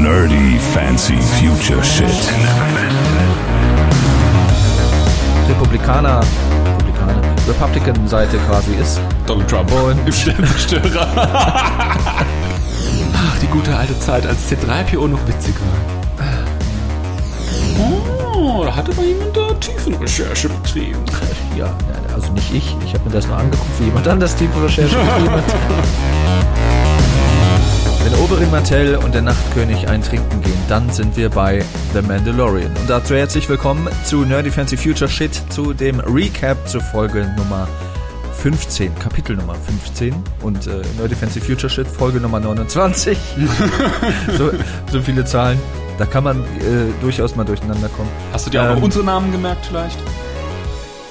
Nerdy Fancy Future Shit. Republikaner, Republikaner, Republican-Seite quasi ist. Donald Trump Und- im Sternzerstörer. Ach, die gute alte Zeit, als C3PO noch witzig war. Oh, da hatte mal jemand da Tiefenrecherche betrieben. Ja, also nicht ich. Ich habe mir das nur angeguckt, wie jemand anders die Recherche betrieben hat. Wenn Oberyn Martell und der Nachtkönig eintrinken gehen, dann sind wir bei The Mandalorian. Und dazu herzlich willkommen zu Nerdy Fancy Future Shit, zu dem Recap zur Folge Nummer 15, Kapitel Nummer 15 und äh, Nerdy Fancy Future Shit, Folge Nummer 29. so, so viele Zahlen. Da kann man äh, durchaus mal durcheinander kommen. Hast du dir auch Ähm, noch unsere Namen gemerkt vielleicht?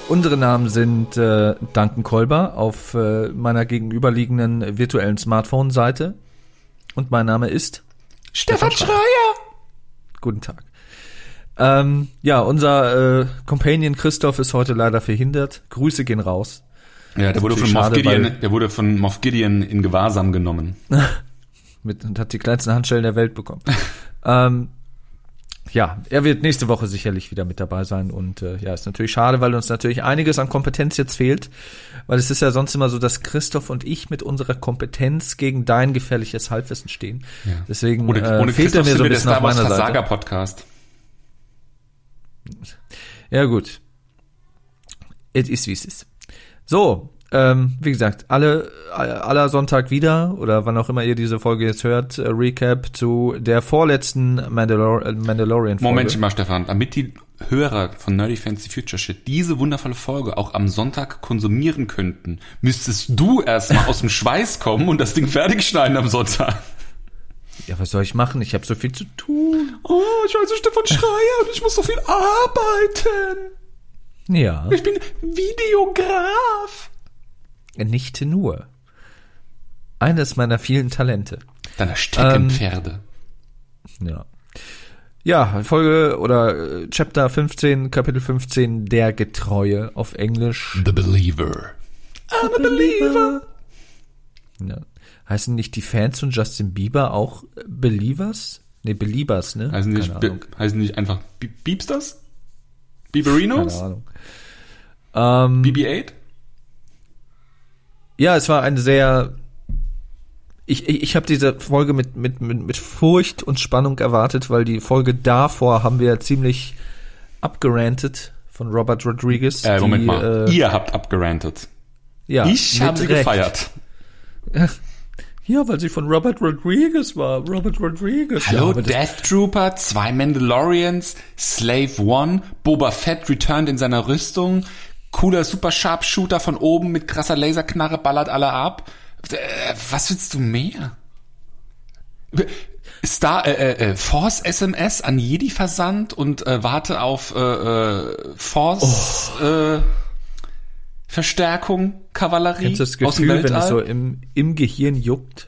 Unsere Namen sind äh, Duncan Kolber auf äh, meiner gegenüberliegenden virtuellen Smartphone-Seite. Und mein Name ist Stefan Schreier. Guten Tag. Ähm, ja, unser äh, Companion Christoph ist heute leider verhindert. Grüße gehen raus. Ja, der wurde von natürlich Moff schade, Gideon, der wurde von Moff Gideon in Gewahrsam genommen. Mit, und hat die kleinsten Handschellen der Welt bekommen. ähm, ja, er wird nächste Woche sicherlich wieder mit dabei sein und äh, ja, ist natürlich schade, weil uns natürlich einiges an Kompetenz jetzt fehlt, weil es ist ja sonst immer so, dass Christoph und ich mit unserer Kompetenz gegen dein gefährliches Halbwissen stehen. Deswegen Ohne, äh, ohne fehlt er Christoph mir sind so ein bisschen auf meiner Seite. Versager Podcast. Ja, gut. Es ist, wie es ist. So, ähm, wie gesagt, alle, aller Sonntag wieder, oder wann auch immer ihr diese Folge jetzt hört, äh, Recap zu der vorletzten Mandalor äh, Mandalorian-Folge. Momentchen mal, Stefan, damit die Hörer von Nerdy Fancy Future Shit diese wundervolle Folge auch am Sonntag konsumieren könnten, müsstest du erstmal aus dem Schweiß kommen und das Ding fertig schneiden am Sonntag. Ja, was soll ich machen? Ich habe so viel zu tun. Oh, ich heiße Stefan Schreier und ich muss so viel arbeiten. Ja, Ich bin Videograf. Nicht nur. Eines meiner vielen Talente. Deiner Steckenpferde. Ja. Ja, Folge oder äh, Chapter 15, Kapitel 15, der Getreue auf Englisch. The Believer. I'm a believer. Ja. Heißen nicht die Fans von Justin Bieber auch äh, Believers? Nee, Beliebers, ne? Heißen nicht, Keine Ahnung. Be- heißen nicht einfach Beepsters? Bieberinos? Keine Ahnung. Ähm, BB-8? Ja, es war eine sehr. Ich, ich, ich habe diese Folge mit, mit, mit, mit Furcht und Spannung erwartet, weil die Folge davor haben wir ja ziemlich abgerantet von Robert Rodriguez. Äh, Moment die, mal. Äh, Ihr habt abgerantet. ja, ich habe sie Recht. gefeiert. Ja, weil sie von Robert Rodriguez war. Robert Rodriguez. ja, Hallo, das- Death Trooper, zwei Mandalorians, Slave One, Boba Fett returned in seiner Rüstung, cooler Super Sharpshooter von oben mit krasser Laserknarre ballert alle ab. Äh, was willst du mehr? Star äh, äh, äh, Force SMS an Jedi versandt und äh, warte auf äh, äh, Force äh, Verstärkung Kavallerie Kennst du das aus dem Gefühl, wenn es so im, im Gehirn juckt?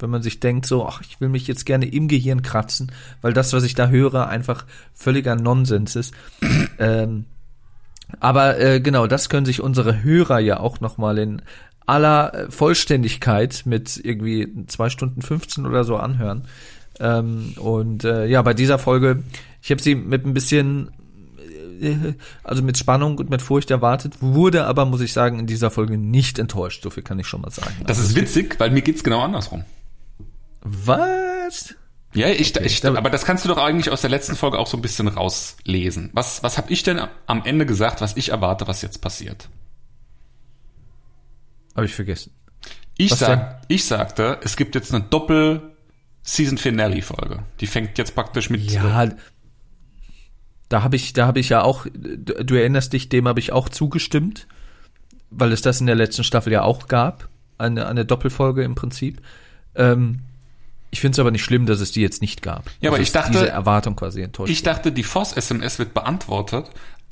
Wenn man sich denkt, so, ach, ich will mich jetzt gerne im Gehirn kratzen, weil das, was ich da höre, einfach völliger Nonsens ist. ähm, aber äh, genau, das können sich unsere Hörer ja auch nochmal in aller äh, Vollständigkeit mit irgendwie zwei Stunden 15 oder so anhören. Ähm, und äh, ja, bei dieser Folge, ich habe sie mit ein bisschen äh, also mit Spannung und mit Furcht erwartet, wurde aber, muss ich sagen, in dieser Folge nicht enttäuscht. So viel kann ich schon mal sagen. das ist witzig, weil mir geht's genau andersrum. Was? Ja, ich, ich, da- aber das kannst du doch eigentlich aus der letzten Folge auch so ein bisschen rauslesen. Was, was habe ich denn am Ende gesagt, was ich erwarte, was jetzt passiert? Habe ich vergessen. Ich, Was sag, ich sagte, es gibt jetzt eine Doppel-Season-Finale-Folge. Die fängt jetzt praktisch mit... Ja, da habe ich, da habe ich ja auch, du du erinnerst dich, dem habe ich auch zugestimmt, weil es das in der letzten Staffel ja auch gab, eine, eine Doppelfolge im Prinzip. Ähm, ich finde es aber nicht schlimm, dass es die jetzt nicht gab. Ja, aber Dass ich dachte- diese Erwartung quasi enttäuscht. Ich dachte, die Force-SMS wird beantwortet.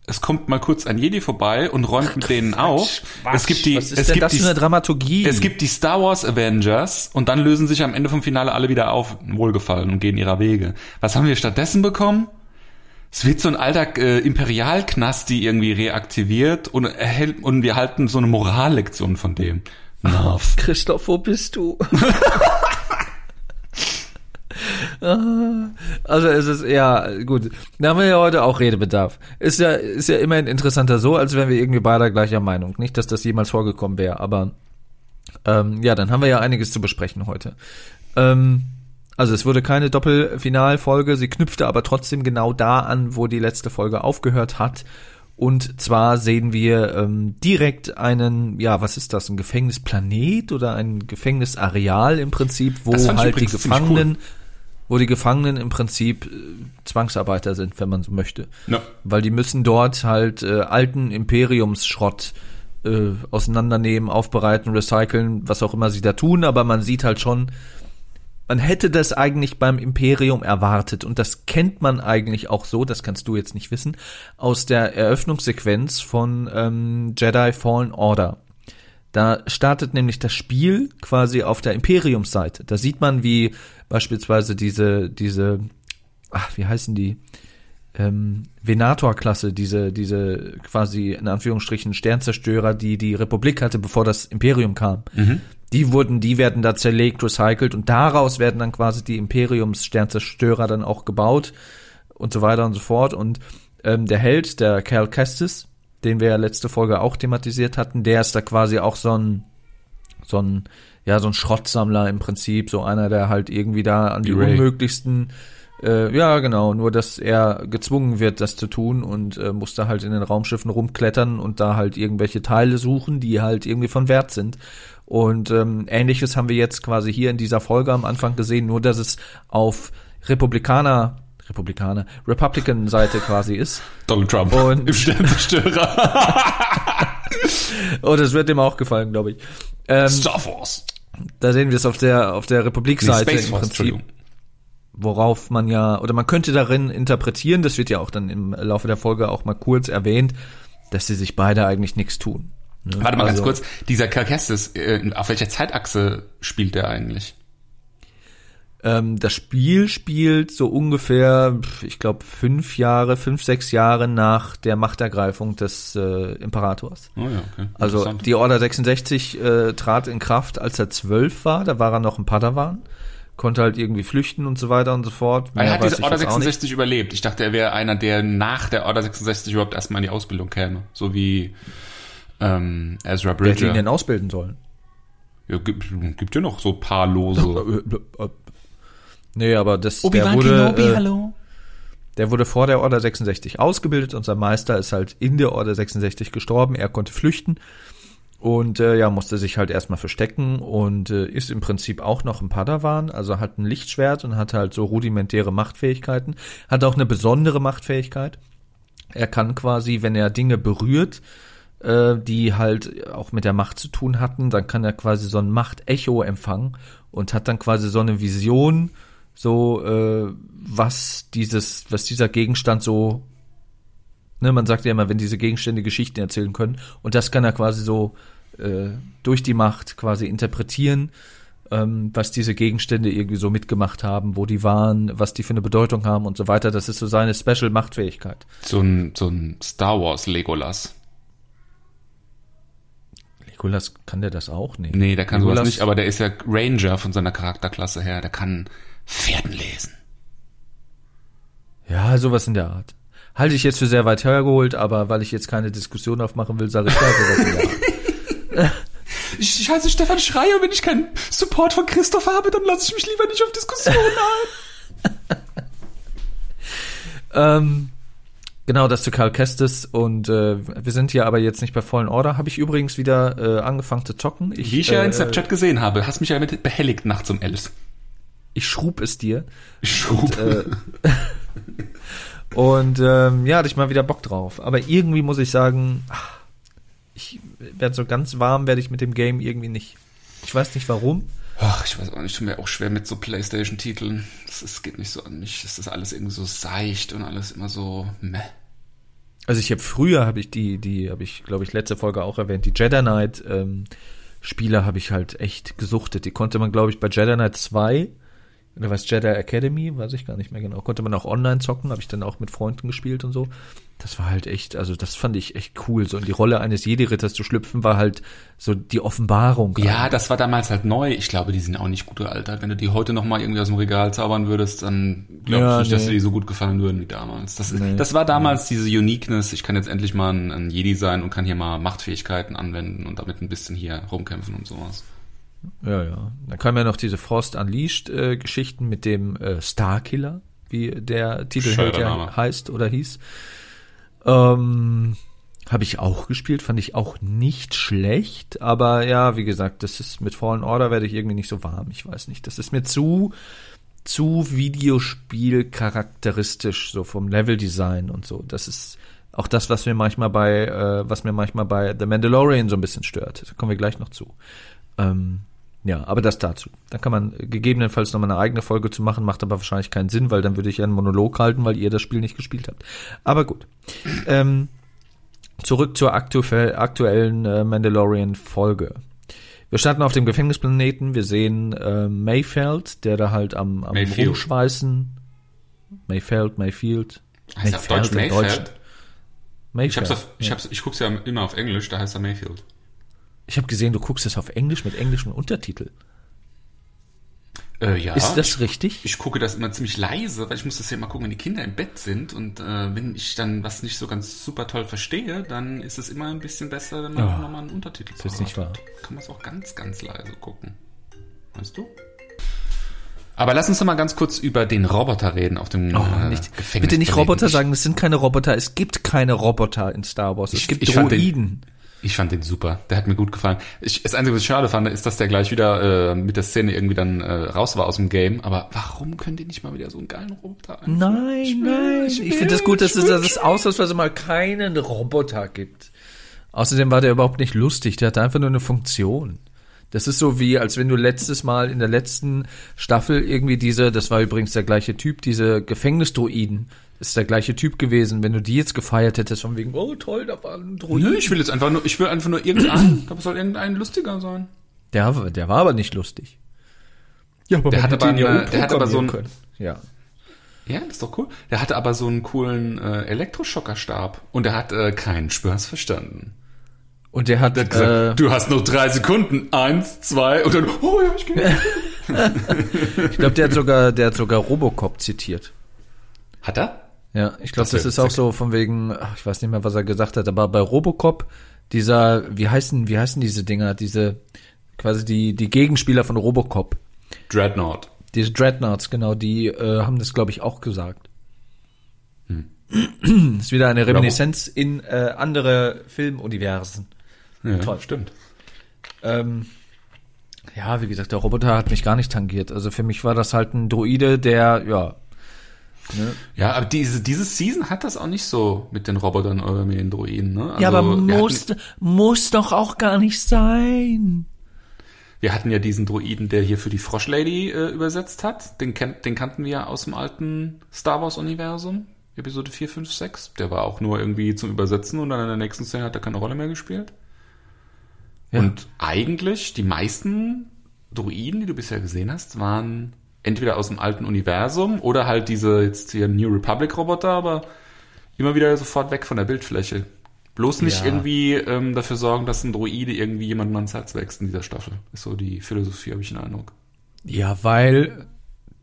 Es kommt mal kurz ein Jedi vorbei und räumt mit denen auf. Es gibt die, Was ist es denn gibt das die, für eine Dramaturgie? Es gibt die Star Wars Avengers und dann lösen sich am Ende vom Finale alle wieder auf, wohlgefallen und gehen ihrer Wege. Was haben wir stattdessen bekommen? Es wird so ein alter äh, Imperialknast, die irgendwie reaktiviert und erhält, und wir halten so eine Morallektion von dem. Christoph, wo bist du? Also es ist, ja, gut. Da haben wir ja heute auch Redebedarf. Ist ja, ist ja immerhin interessanter so, als wären wir irgendwie beide gleicher Meinung. Nicht, dass das jemals vorgekommen wäre, aber ähm, ja, dann haben wir ja einiges zu besprechen heute. Ähm, also es wurde keine Doppelfinalfolge, sie knüpfte aber trotzdem genau da an, wo die letzte Folge aufgehört hat. Und zwar sehen wir ähm, direkt einen, ja, was ist das, ein Gefängnisplanet oder ein Gefängnisareal im Prinzip, wo halt die Gefangenen, wo die Gefangenen im Prinzip äh, Zwangsarbeiter sind, wenn man so möchte. Ja. Weil die müssen dort halt äh, alten Imperiumsschrott äh, auseinandernehmen, aufbereiten, recyceln, was auch immer sie da tun, aber man sieht halt schon, man hätte das eigentlich beim Imperium erwartet und das kennt man eigentlich auch so, das kannst du jetzt nicht wissen, aus der Eröffnungssequenz von ähm, Jedi Fallen Order. Da startet nämlich das Spiel quasi auf der Imperiumsseite. Da sieht man, wie beispielsweise diese, diese, ach, wie heißen die? Ähm, Venator-Klasse, diese, diese quasi in Anführungsstrichen Sternzerstörer, die die Republik hatte, bevor das Imperium kam. Die wurden, die werden da zerlegt, recycelt und daraus werden dann quasi die Imperiums-Sternzerstörer dann auch gebaut und so weiter und so fort. Und ähm, der Held, der Cal Kestis, den wir ja letzte Folge auch thematisiert hatten, der ist da quasi auch so ein, so ein, ja, so ein Schrottsammler im Prinzip, so einer, der halt irgendwie da an die Ray. unmöglichsten, äh, ja, genau, nur dass er gezwungen wird, das zu tun und äh, muss da halt in den Raumschiffen rumklettern und da halt irgendwelche Teile suchen, die halt irgendwie von Wert sind. Und ähm, ähnliches haben wir jetzt quasi hier in dieser Folge am Anfang gesehen, nur dass es auf Republikaner, Republikaner, Republican-Seite quasi ist. Donald Trump Und- im Sternzerstörer. Oh, das wird dem auch gefallen, glaube ich. Ähm, Star Force. da sehen wir es auf der auf der Nee, Republik-Seite Space im Prinzip, worauf man ja oder man könnte darin interpretieren, das wird ja auch dann im Laufe der Folge auch mal kurz erwähnt, dass sie sich beide eigentlich nichts tun. ne? Warte mal Also, ganz kurz. Dieser Kalkestis, äh, auf welcher Zeitachse spielt der eigentlich? Ähm, das Spiel spielt so ungefähr, ich glaube, fünf Jahre, fünf, sechs Jahre nach der Machtergreifung des äh, Imperators. Oh ja, okay. Also die Order 66 äh, trat in Kraft, als er zwölf war. Da war er noch ein Padawan, konnte halt irgendwie flüchten und so weiter und so fort. er Mehr hat weiß diese Order jetzt auch nicht. 66 überlebt. Ich dachte, er wäre einer, der nach der Order 66 überhaupt erstmal in die Ausbildung käme. So wie ähm, Ezra Wer hätte ihn Bridger. denn ausbilden sollen? Ja, gibt, gibt ja noch so paar Lose. Nee, aber das, der wurde, äh, hallo? der wurde vor der Order 66 ausgebildet und sein Meister ist halt in der Order 66 gestorben. Er konnte flüchten und äh, ja, musste sich halt erstmal verstecken und äh, ist im Prinzip auch noch ein Padawan, also hat ein Lichtschwert und hat halt so rudimentäre Machtfähigkeiten, hat auch eine besondere Machtfähigkeit. Er kann quasi, wenn er Dinge berührt, äh, die halt auch mit der Macht zu tun hatten, dann kann er quasi so ein Machtecho empfangen und hat dann quasi so eine Vision, so äh, was dieses, was dieser Gegenstand so, ne, man sagt ja immer, wenn diese Gegenstände Geschichten erzählen können, und das kann er quasi so äh, durch die Macht quasi interpretieren, ähm, was diese Gegenstände irgendwie so mitgemacht haben, wo die waren, was die für eine Bedeutung haben und so weiter. Das ist so seine Special Machtfähigkeit. So ein, so ein Star Wars Legolas. Legolas kann der das auch? Nee, Nee, der kann sowas Legolas- nicht, aber der ist ja Ranger von seiner Charakterklasse her. Der kann Pferden lesen. Ja, sowas in der Art. Halte ich jetzt für sehr weit hergeholt, aber weil ich jetzt keine Diskussion aufmachen will, sage ich da sowas in der Art. Ich, ich heiße Stefan Schreier, wenn ich keinen Support von Christoph habe, dann lasse ich mich lieber nicht auf Diskussionen ein. Ähm, genau, das zu Karl Kestis und äh, wir sind hier aber jetzt nicht bei vollen Order. Habe ich übrigens wieder äh, angefangen zu zocken. Ich, Wie ich ja äh, in Snapchat gesehen habe, hast mich ja mit behelligt nachts um elf. Ich schrub es dir. Ich schub. Äh, und ähm, ja, hatte ich mal wieder Bock drauf. Aber irgendwie muss ich sagen, ach, ich werde so ganz warm werde ich mit dem Game irgendwie nicht. Ich weiß nicht warum. Ach, ich weiß auch nicht, tut mir auch schwer mit so Playstation-Titeln. Ist- geht nicht so an mich. Das ist alles irgendwie so seicht und alles immer so meh. Also ich habe früher habe ich die die habe ich glaube ich letzte Folge auch erwähnt, die Jedi Knight ähm, Spiele habe ich halt echt gesuchtet. Die konnte man glaube ich bei Jedi Knight 2 Oder was Jedi Academy, weiß ich gar nicht mehr genau. Konnte man auch online zocken, habe ich dann auch mit Freunden gespielt und so. Das war halt echt, also das fand ich echt cool. So in die Rolle eines Jedi-Ritters zu schlüpfen, war halt so die Offenbarung. Ja, das war damals halt neu. Ich glaube, die sind auch nicht gut gealtert. Wenn du die heute noch mal irgendwie aus dem Regal zaubern würdest, dann glaube ich Ja, nicht, dass nee. dir die so gut gefallen würden wie damals. Das, Nee. das war damals diese Uniqueness. Ich kann jetzt endlich mal ein, ein Jedi sein und kann hier mal Machtfähigkeiten anwenden und damit ein bisschen hier rumkämpfen und sowas. Ja, ja. Dann kam ja noch diese Frost Unleashed äh, Geschichten mit dem äh, Starkiller, wie der Titelheld Schöner ja heißt oder hieß. Ähm, habe ich auch gespielt, fand ich auch nicht schlecht, aber ja, wie gesagt, das ist mit Fallen Order werde ich irgendwie nicht so warm, ich weiß nicht. Das ist mir zu zu Videospiel charakteristisch so vom Leveldesign und so. Das ist auch das, was mir manchmal bei äh, was mir manchmal bei The Mandalorian so ein bisschen stört. Da kommen wir gleich noch zu. Ähm, ja, aber das dazu. Dann kann man gegebenenfalls noch mal eine eigene Folge zu machen, macht aber wahrscheinlich keinen Sinn, weil dann würde ich ja einen Monolog halten, weil ihr das Spiel nicht gespielt habt. Aber gut. Ähm, zurück zur aktu aktuellen äh, Mandalorian-Folge. Wir starten auf dem Gefängnisplaneten. Wir sehen äh, Mayfeld, der da halt am, am Mayfield. Rumschweißen. Mayfeld, Mayfield. Heißt er auf Deutsch Mayfeld? Mayfeld. Ich hab's auf, ich hab's, ich guck's ja immer auf Englisch, da heißt er Mayfield. Ich habe gesehen, du guckst es auf Englisch mit englischem Untertitel. Äh, ja. Ist das richtig? Ich gucke das immer ziemlich leise, weil ich muss das ja immer gucken, wenn die Kinder im Bett sind und äh, wenn ich dann was nicht so ganz super toll verstehe, dann ist es immer ein bisschen besser, wenn man Oh, nochmal einen Untertitel das ist nicht wahr. Kann man es auch ganz, ganz leise gucken. Weißt du? Aber lass uns doch mal ganz kurz über den Roboter reden auf dem Oh, äh, nicht, Gefängnisplaneten. bitte nicht Roboter Ich- sagen, es sind keine Roboter. Es gibt keine Roboter in Star Wars. Es Ich- gibt ich fand den- Droiden. Ich fand den super. Der hat mir gut gefallen. Ich, das Einzige, was ich schade fand, ist, dass der gleich wieder äh, mit der Szene irgendwie dann äh, raus war aus dem Game. Aber warum können die nicht mal wieder so einen geilen Roboter einführen? Nein, Ich nein. ich Ich, finde es gut, dass es, dass es ausnahmsweise mal keinen Roboter gibt. Außerdem war der überhaupt nicht lustig. Der hatte einfach nur eine Funktion. Das ist so wie, als wenn du letztes Mal in der letzten Staffel irgendwie diese, das war übrigens der gleiche Typ, diese Gefängnisdroiden, ist der gleiche Typ gewesen. Wenn du die jetzt gefeiert hättest, von wegen, oh toll, da war ein Droid. Nö, ich will jetzt einfach nur, ich will einfach nur irgendeinen. Ich glaube, es soll irgendein lustiger sein. Der, der war aber nicht lustig. Ja, aber Der man hat aber ja der hat aber so ein- umprogrammieren können. Ja. Ja, das ist doch cool. Der hatte aber so einen coolen äh, Elektroschockerstab. Und er hat äh, keinen Spaß verstanden. Und der hat, Der hat gesagt, äh, du hast noch drei Sekunden. Eins, zwei, und dann, oh ja, ich gehe. ich glaube, der hat sogar, der hat sogar Robocop zitiert. Hat er? Ja, ich glaube, Das ist auch so von wegen, ach, ich weiß nicht mehr, was er gesagt hat, aber bei Robocop, dieser, wie heißen, wie heißen diese Dinger, diese, quasi die, die Gegenspieler von Robocop, Dreadnought. diese Dreadnoughts, genau, die äh, haben das, glaube ich, auch gesagt. Hm. ist wieder eine Reminiszenz in äh, andere Filmuniversen. Ja, Toll. stimmt. Ähm, ja, wie gesagt, der Roboter hat mich gar nicht tangiert. Also für mich war das halt ein Droide, der, ja, ne, Ja, aber diese, diese Season hat das auch nicht so mit den Robotern oder mit den Droiden, ne? Also ja, aber wir muss, Hatten, muss doch auch gar nicht sein. wir hatten ja diesen Droiden, der hier für die Froschlady äh, übersetzt hat. Den, kennt, den kannten wir ja aus dem alten Star Wars-Universum. Episode 4, 5, 6. Der war auch nur irgendwie zum Übersetzen und dann in der nächsten Szene hat er keine Rolle mehr gespielt. Ja. Und eigentlich, die meisten Druiden, die du bisher gesehen hast, waren entweder aus dem alten Universum oder halt diese jetzt hier New Republic Roboter, aber immer wieder sofort weg von der Bildfläche. Bloß nicht Ja. irgendwie ähm, dafür sorgen, dass ein Droide irgendwie jemandem ans Herz wächst in dieser Staffel. Ist so die Philosophie, habe ich den Eindruck. Ja, weil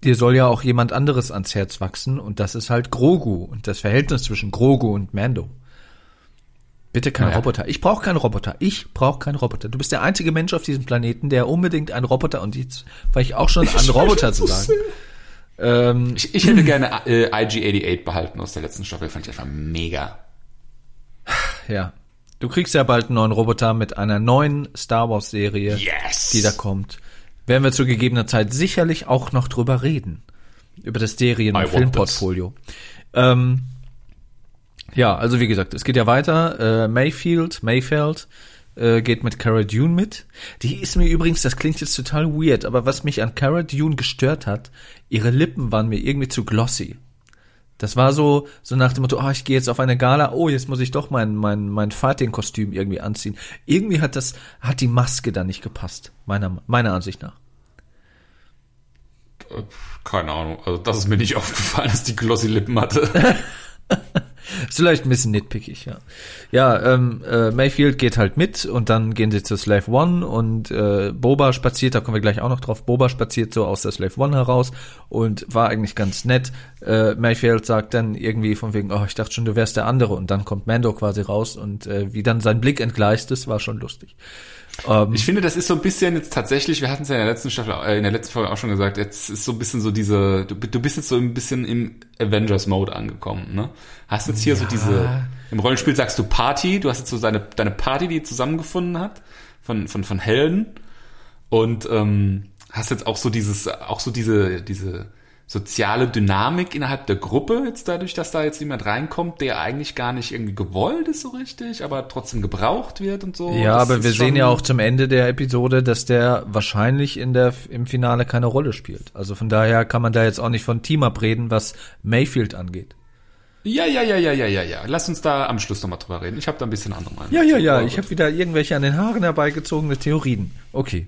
dir soll ja auch jemand anderes ans Herz wachsen und das ist halt Grogu und das Verhältnis zwischen Grogu und Mando. Bitte kein Naja. Roboter. Ich brauche keinen Roboter. Ich brauche keinen Roboter. Du bist der einzige Mensch auf diesem Planeten, der unbedingt einen Roboter und jetzt war ich auch schon an Roboter zu sagen. Ähm, Ich, ich hätte gerne äh, IG-88 behalten aus der letzten Staffel, fand ich einfach mega. ja. Du kriegst ja bald einen neuen Roboter mit einer neuen Star Wars Serie, Yes! die da kommt. Werden wir zu gegebener Zeit sicherlich auch noch drüber reden. Über das Serien- und Filmportfolio. Ähm, ja, also wie gesagt, es geht ja weiter. Äh, Mayfield, Mayfeld äh, geht mit Cara Dune mit. Die ist mir übrigens, das klingt jetzt total weird, aber was mich an Cara Dune gestört hat, ihre Lippen waren mir irgendwie zu glossy. Das war so, so nach dem Motto, ah, ich gehe jetzt auf eine Gala, oh, jetzt muss ich doch mein, mein, mein Fighting-Kostüm irgendwie anziehen. Irgendwie hat das, hat die Maske da nicht gepasst, meiner, meiner Ansicht nach. Keine Ahnung. Also das ist mir nicht aufgefallen, dass die glossy Lippen hatte. Ist vielleicht ein bisschen nitpickig, ja. Ja, ähm, äh, Mayfield geht halt mit und dann gehen sie zu Slave One und äh, Boba spaziert, da kommen wir gleich auch noch drauf, Boba spaziert so aus der Slave One heraus und war eigentlich ganz nett. Äh, Mayfield sagt dann irgendwie von wegen, oh, ich dachte schon, du wärst der andere und dann kommt Mando quasi raus und äh, wie dann sein Blick entgleist ist, war schon lustig. Ähm, ich finde, das ist so ein bisschen jetzt tatsächlich, wir hatten es ja in der letzten Staffel, äh, in der letzten Folge auch schon gesagt, jetzt ist so ein bisschen so diese, du, du bist jetzt so ein bisschen im Avengers-Mode angekommen, ne? Hast jetzt hier ja. so diese, im Rollenspiel sagst du Party, du hast jetzt so deine, deine Party, die zusammengefunden hat, von, von, von Helden und ähm, hast jetzt auch so dieses, auch so diese, diese soziale Dynamik innerhalb der Gruppe, jetzt dadurch, dass da jetzt jemand reinkommt, der eigentlich gar nicht irgendwie gewollt ist so richtig, aber trotzdem gebraucht wird und so. Ja, das aber wir sehen ja auch zum Ende der Episode, dass der wahrscheinlich in der, im Finale keine Rolle spielt. Also von daher kann man da jetzt auch nicht von Team-Up reden, was Mayfield angeht. Ja, ja, ja, ja, ja, ja, ja. Lass uns da am Schluss nochmal drüber reden. Ich habe da ein bisschen andere Meinung. Ja, ja, ja. Ich habe wieder irgendwelche an den Haaren herbeigezogene Theorien. Okay.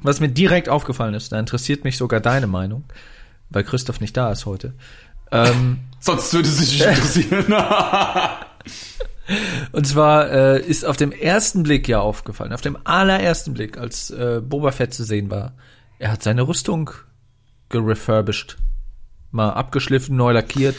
Was mir direkt aufgefallen ist, da interessiert mich sogar deine Meinung weil Christoph nicht da ist heute. Ähm, Sonst würde es sich interessieren. Und zwar äh, ist auf dem ersten Blick ja aufgefallen, auf dem allerersten Blick, als äh, Boba Fett zu sehen war, er hat seine Rüstung gerefurbished, mal abgeschliffen, neu lackiert.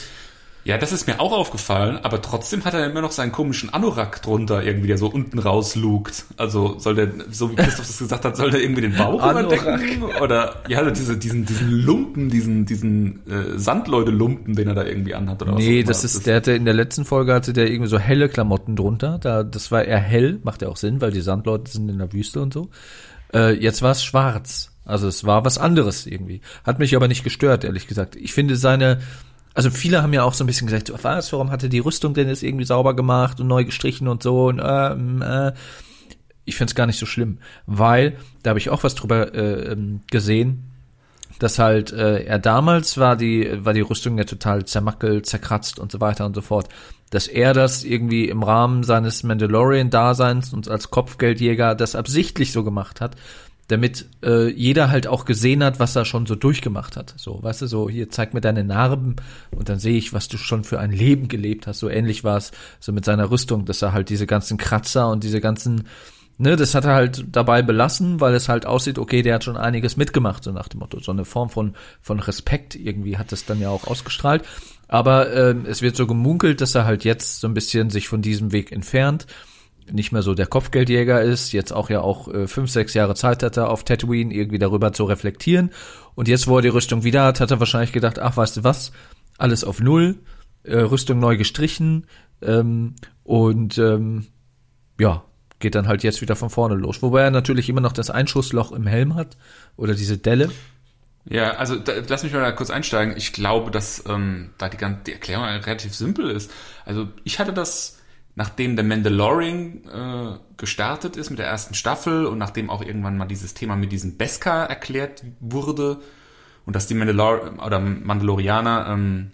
Ja, das ist mir auch aufgefallen, aber trotzdem hat er immer noch seinen komischen Anorak drunter, irgendwie, der so unten rauslugt. Also soll der, so wie Christoph das gesagt hat, soll der irgendwie den Bauch überdecken? Oder ja, diese, diesen, diesen Lumpen, diesen, diesen äh, Sandleute-Lumpen, den er da irgendwie anhat. Oder nee, was das ist, der hatte in der letzten Folge hatte der irgendwie so helle Klamotten drunter. Da, das war eher hell, macht ja auch Sinn, weil die Sandleute sind in der Wüste und so. Äh, jetzt war es schwarz. Also es war was anderes irgendwie. Hat mich aber nicht gestört, ehrlich gesagt. Ich finde seine also viele haben ja auch so ein bisschen gesagt, was, warum hatte die Rüstung denn jetzt irgendwie sauber gemacht und neu gestrichen und so und ähm, äh, ich finde es gar nicht so schlimm, weil da habe ich auch was drüber äh, ähm, gesehen, dass halt äh, er damals war die war die Rüstung ja total zermackelt, zerkratzt und so weiter und so fort, dass er das irgendwie im Rahmen seines Mandalorian-Daseins und als Kopfgeldjäger das absichtlich so gemacht hat, damit äh, jeder halt auch gesehen hat, was er schon so durchgemacht hat. So, weißt du, so hier zeig mir deine Narben und dann sehe ich, was du schon für ein Leben gelebt hast. So ähnlich war es so mit seiner Rüstung, dass er halt diese ganzen Kratzer und diese ganzen ne, das hat er halt dabei belassen, weil es halt aussieht, okay, der hat schon einiges mitgemacht, so nach dem Motto. So eine Form von, von Respekt irgendwie hat es dann ja auch ausgestrahlt. Aber äh, es wird so gemunkelt, dass er halt jetzt so ein bisschen sich von diesem Weg entfernt nicht mehr so der Kopfgeldjäger ist, jetzt auch ja auch äh, fünf, sechs Jahre Zeit hatte auf Tatooine irgendwie darüber zu reflektieren. Und jetzt, wo er die Rüstung wieder hat, hat er wahrscheinlich gedacht, ach, weißt du was, alles auf Null, äh, Rüstung neu gestrichen ähm, und ähm, ja, geht dann halt jetzt wieder von vorne los. Wobei er natürlich immer noch das Einschussloch im Helm hat oder diese Delle. Ja, also da, lass mich mal da kurz einsteigen. Ich glaube, dass ähm, da die, ganze, die Erklärung relativ simpel ist. Also ich hatte das nachdem der Mandalorian äh, gestartet ist mit der ersten Staffel und nachdem auch irgendwann mal dieses Thema mit diesem Beskar erklärt wurde und dass die Mandalor oder Mandalorianer ähm,